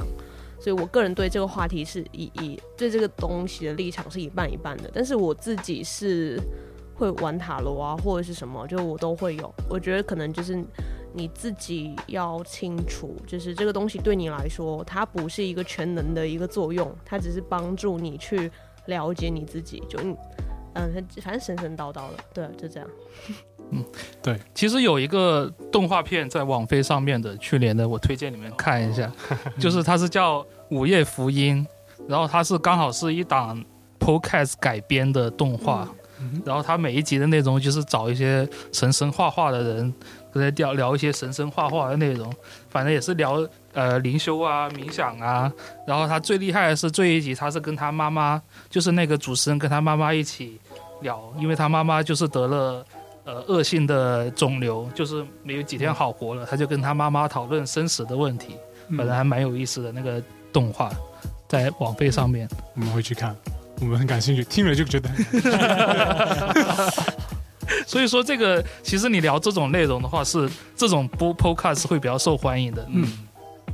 所以我个人对这个话题是以以对这个东西的立场是一半一半的，但是我自己是会玩塔罗啊，或者是什么，就我都会有。我觉得可能就是你自己要清楚，就是这个东西对你来说，它不是一个全能的一个作用，它只是帮助你去了解你自己。就你，嗯，反正神神叨叨的，对，就这样。
嗯，对其实有一个动画片在网飞上面的，去年的，我推荐你们看一下，就是它是叫《午夜福音》，然后它是刚好是一档 podcast 改编的动画，然后它每一集的内容就是找一些神神画画的人，跟他聊聊一些神神画画的内容，反正也是聊呃灵修啊、冥想啊，然后他最厉害的是这一集，他是跟他妈妈，就是那个主持人跟他妈妈一起聊，因为他妈妈就是得了。呃恶性的肿瘤，就是没有几天好活了，他就跟他妈妈讨论生死的问题，
嗯。
反正还蛮有意思的那个动画，在网飞上面。
我们会去看，我们很感兴趣，听了就觉得
所以说这个其实你聊这种内容的话，是这种播 podcast 会比较受欢迎的。
嗯，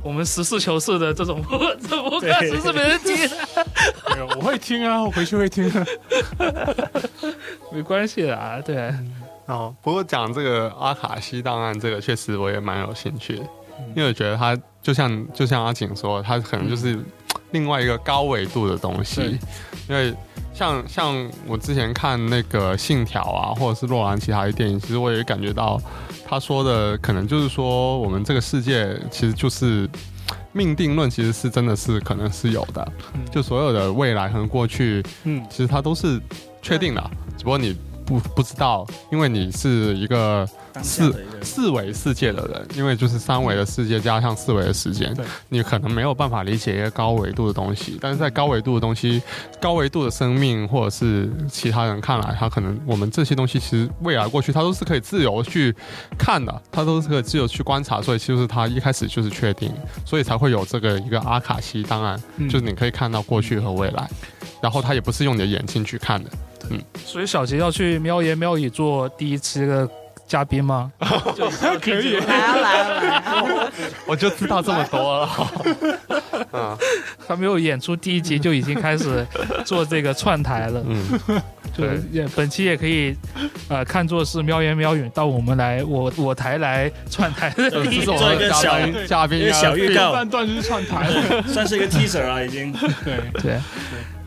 我们实事求是的这种 这 podcast 是没人听的，
没有我会听啊，我回去会听啊。
没关系的啊，对。
哦，不过讲这个阿卡西档案，这个确实我也蛮有兴趣的，因为我觉得它就像就像阿景说，它可能就是另外一个高维度的东西，因为像像我之前看那个《信条》啊，或者是洛兰其他的电影，其实我也感觉到他说的可能就是说，我们这个世界其实就是命定论，其实是真的是可能是有的，
嗯。
就所有的未来和过去，
嗯。
其实它都是确定的，只不过你不不知道，因为你是一个
四
四维世界的人，因为就是三维的世界加上四维的时间，你可能没有办法理解一个高维度的东西。但是在高维度的东西、高维度的生命，或者是其他人看来，他可能我们这些东西其实未来过去，他都是可以自由去看的，他都是可以自由去观察。所以其实他一开始就是确定，所以才会有这个一个阿卡西档案，
嗯
就是你可以看到过去和未来，然后他也不是用你的眼睛去看的。
所以小杰要去喵言喵语做第一期的嘉宾吗？
可以，
来啊来啊来啊！
我就知道这么多了。嗯
他没有演出第一集就已经开始做这个串台了，
嗯，
就也本期也可以呃看作是喵言喵语到我们来我我台来串台。的
这是我
做一
们的
小
宾嘉宾
小预告
半段就是串台。
了，算是一个 teaser 啊，已经。
对，
对，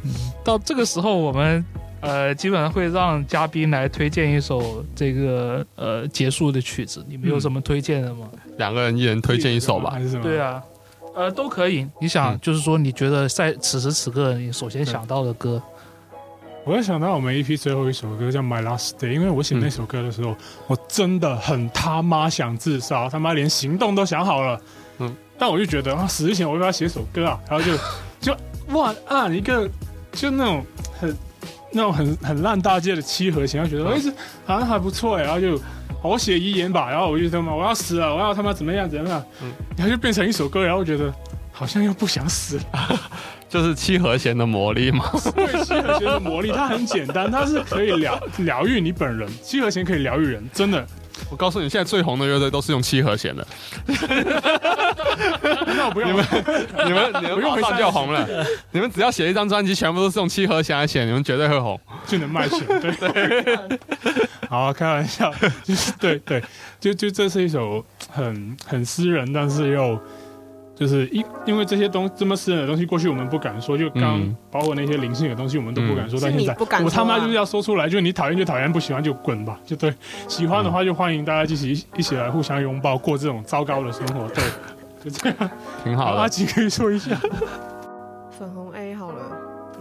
嗯到这个时候我们。呃，基本上会让嘉宾来推荐一首这个呃结束的曲子，你们有什么推荐的吗？
两个人一人推荐一首吧
还。是什么？
对，啊，呃，都可以。你想，
嗯
就是说，你觉得在此时此刻，你首先想到的歌，
我会想到我们 EP 最后一首歌叫《My Last Day》，因为我写那首歌的时候，我真的很他妈想自杀，他妈连行动都想好了。
嗯
嗯，但我就觉得啊，死之前我要不要写首歌啊？然后就就哇啊一个就那种很那种很很烂大街的七和弦，我觉得哎这好像还不错哎，然后就好我写遗言吧，然后我就他妈我要死了，我要他妈怎么样怎么样，
嗯
然后就变成一首歌，然后我觉得好像又不想死了。
就是七和弦的魔力嘛。
对七和弦的魔力，它很简单，它是可以疗疗愈你本人。七和弦可以疗愈人，真的。
我告诉你，现在最红的乐队都是用七和弦的，
那我不用
你们你们你们
不用
马上就红了。你们只要写一张专辑，全部都是用七和弦来写，你们绝对会红。
就能卖钱，对对。好，开玩笑，就是对对，就就这是一首很很私人，但是又就是因因为这些东这么私人的东西，过去我们不敢说，就刚、
嗯
包括那些灵性的东西，我们都不敢说，
嗯
但现在
不敢啊
我他妈就是要说出来，就你讨厌就讨厌，不喜欢就滚吧，就对。喜欢的话就欢迎大家一起一起来互相拥抱，过这种糟糕的生活，对，就这样。
挺好的。
阿吉可以说一下，
粉红 A 好了，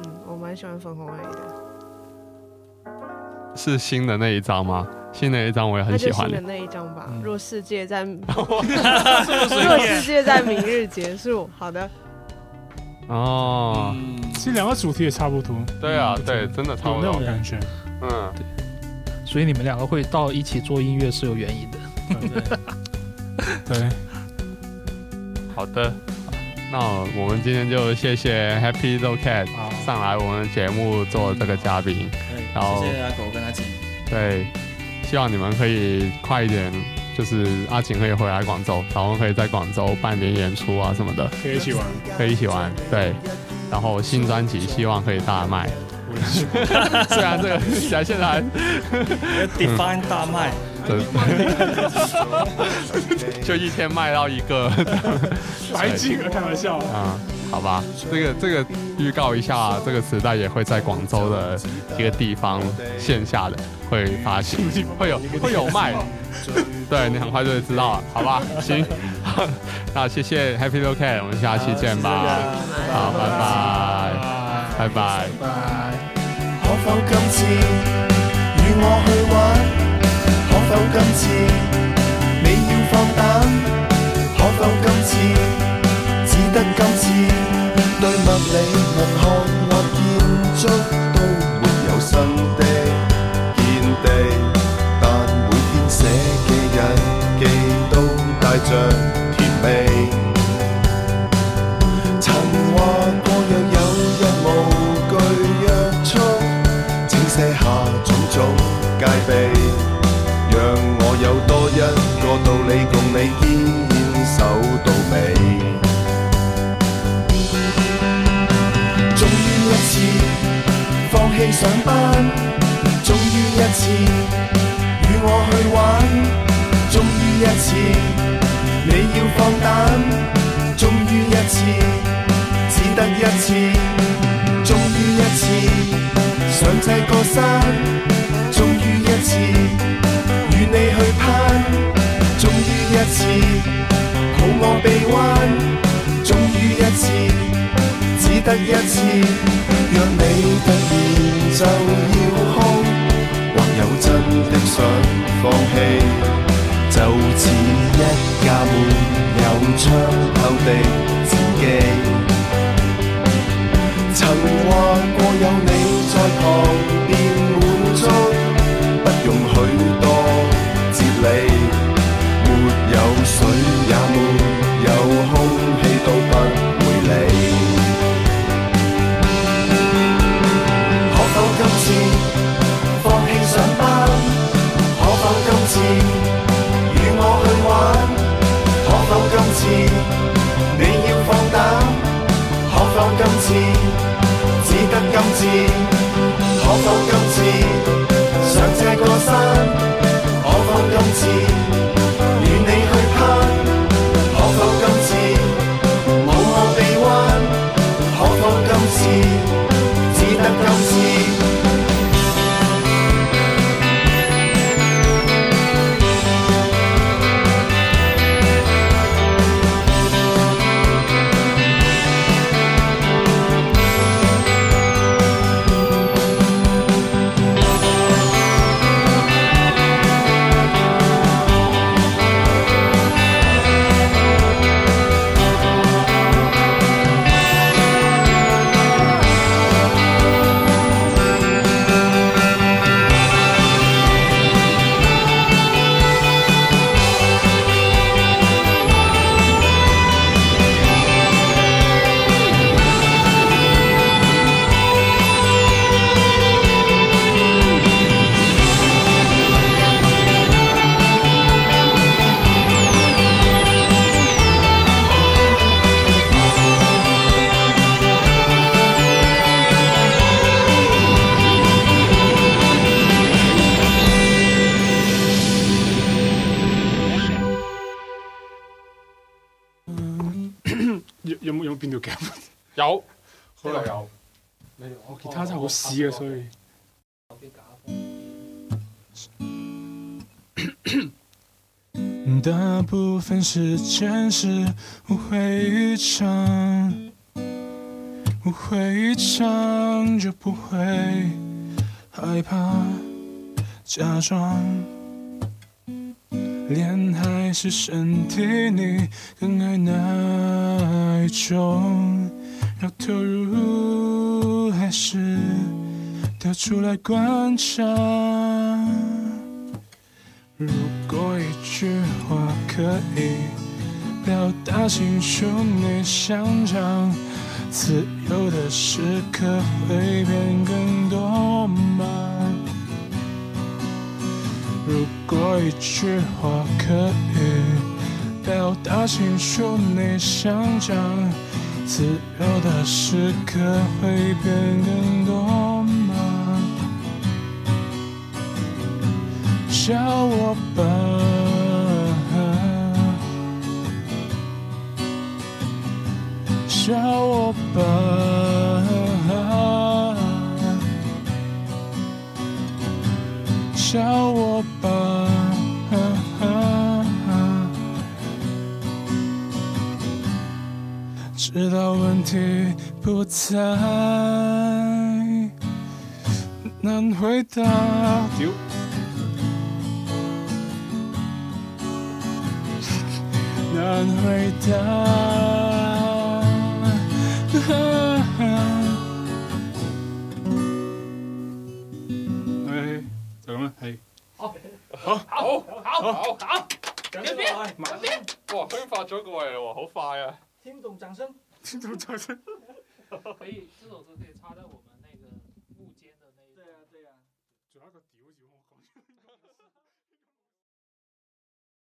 嗯，我蛮喜欢粉红 A 的，
是新的那一张吗？新的一张我也很喜欢
就新的。那一张吧。若世界在若世界在明日结束，好的，
哦，
嗯，
其实两个主题也差不多，
对啊，
嗯
对，真的差不多。
那种感觉。
嗯，
所以你们两个会到一起做音乐是有原因的。
对，
好的。那我们今天就谢谢 Happy Little Cat 上来我们节目做这个嘉宾。
对
然后
谢谢阿狗跟阿景。
对，希望你们可以快一点，就是阿晴可以回来广州，然后可以在广州办点演出啊什么的，
可以一起玩。
可以一起玩。对，然后新专辑希望可以大卖。虽然这个 现在还
Define 大卖，
就一天卖到一个，
白金了，开玩笑。
啊、好吧，这个这个预告一下，这个磁带也会在广州的一个地方线下的会发行，会有会有卖，对你很快就会知道了，好吧？行，那谢谢 Happy Little Cat，我们下期见吧，好，拜拜，拜拜。
可否今次與我去玩？可否今次？你要放膽？可否今次？只得今次對物理學看或建築都沒有新的見地，但每天寫嘅日記都帶着甜味。曾話過若有日無懼約束，請卸下種種戒備，讓我有多一個道理共你堅守到尾。次放棄上班，終於一次與我去玩，終於一次你要放膽，終於一次只得一次，終於一次上這個山，終於一次與你去攀，終於一次抱我臂彎，終於一次。得一次，若你突然就要哭，或有真的想放弃，就似一架没有窗口的戰機。曾話過有你在旁邊滿足，不用許多哲理，沒有水也沒有空氣都不會理。今次？可否今次上这个山？可否今次
时间是无悔一场，无悔一场就不会害怕。假装恋爱是身体里更爱那一种，要投入还是得出来？观察。如果一句话可以表达清楚你想讲，自由的时刻会变更多吗？如果一句话可以表达清楚你想讲，自由的时刻会变更多笑我吧，笑我吧。笑我吧，直到问题不再难回答。难回答。嘿，就咁啦，嘿。
好，好，好，好，好，
好，人
边，人边，哇，分发咗过嚟喎，好快啊！
听懂掌声，
听懂掌声，
可以，这首歌可以。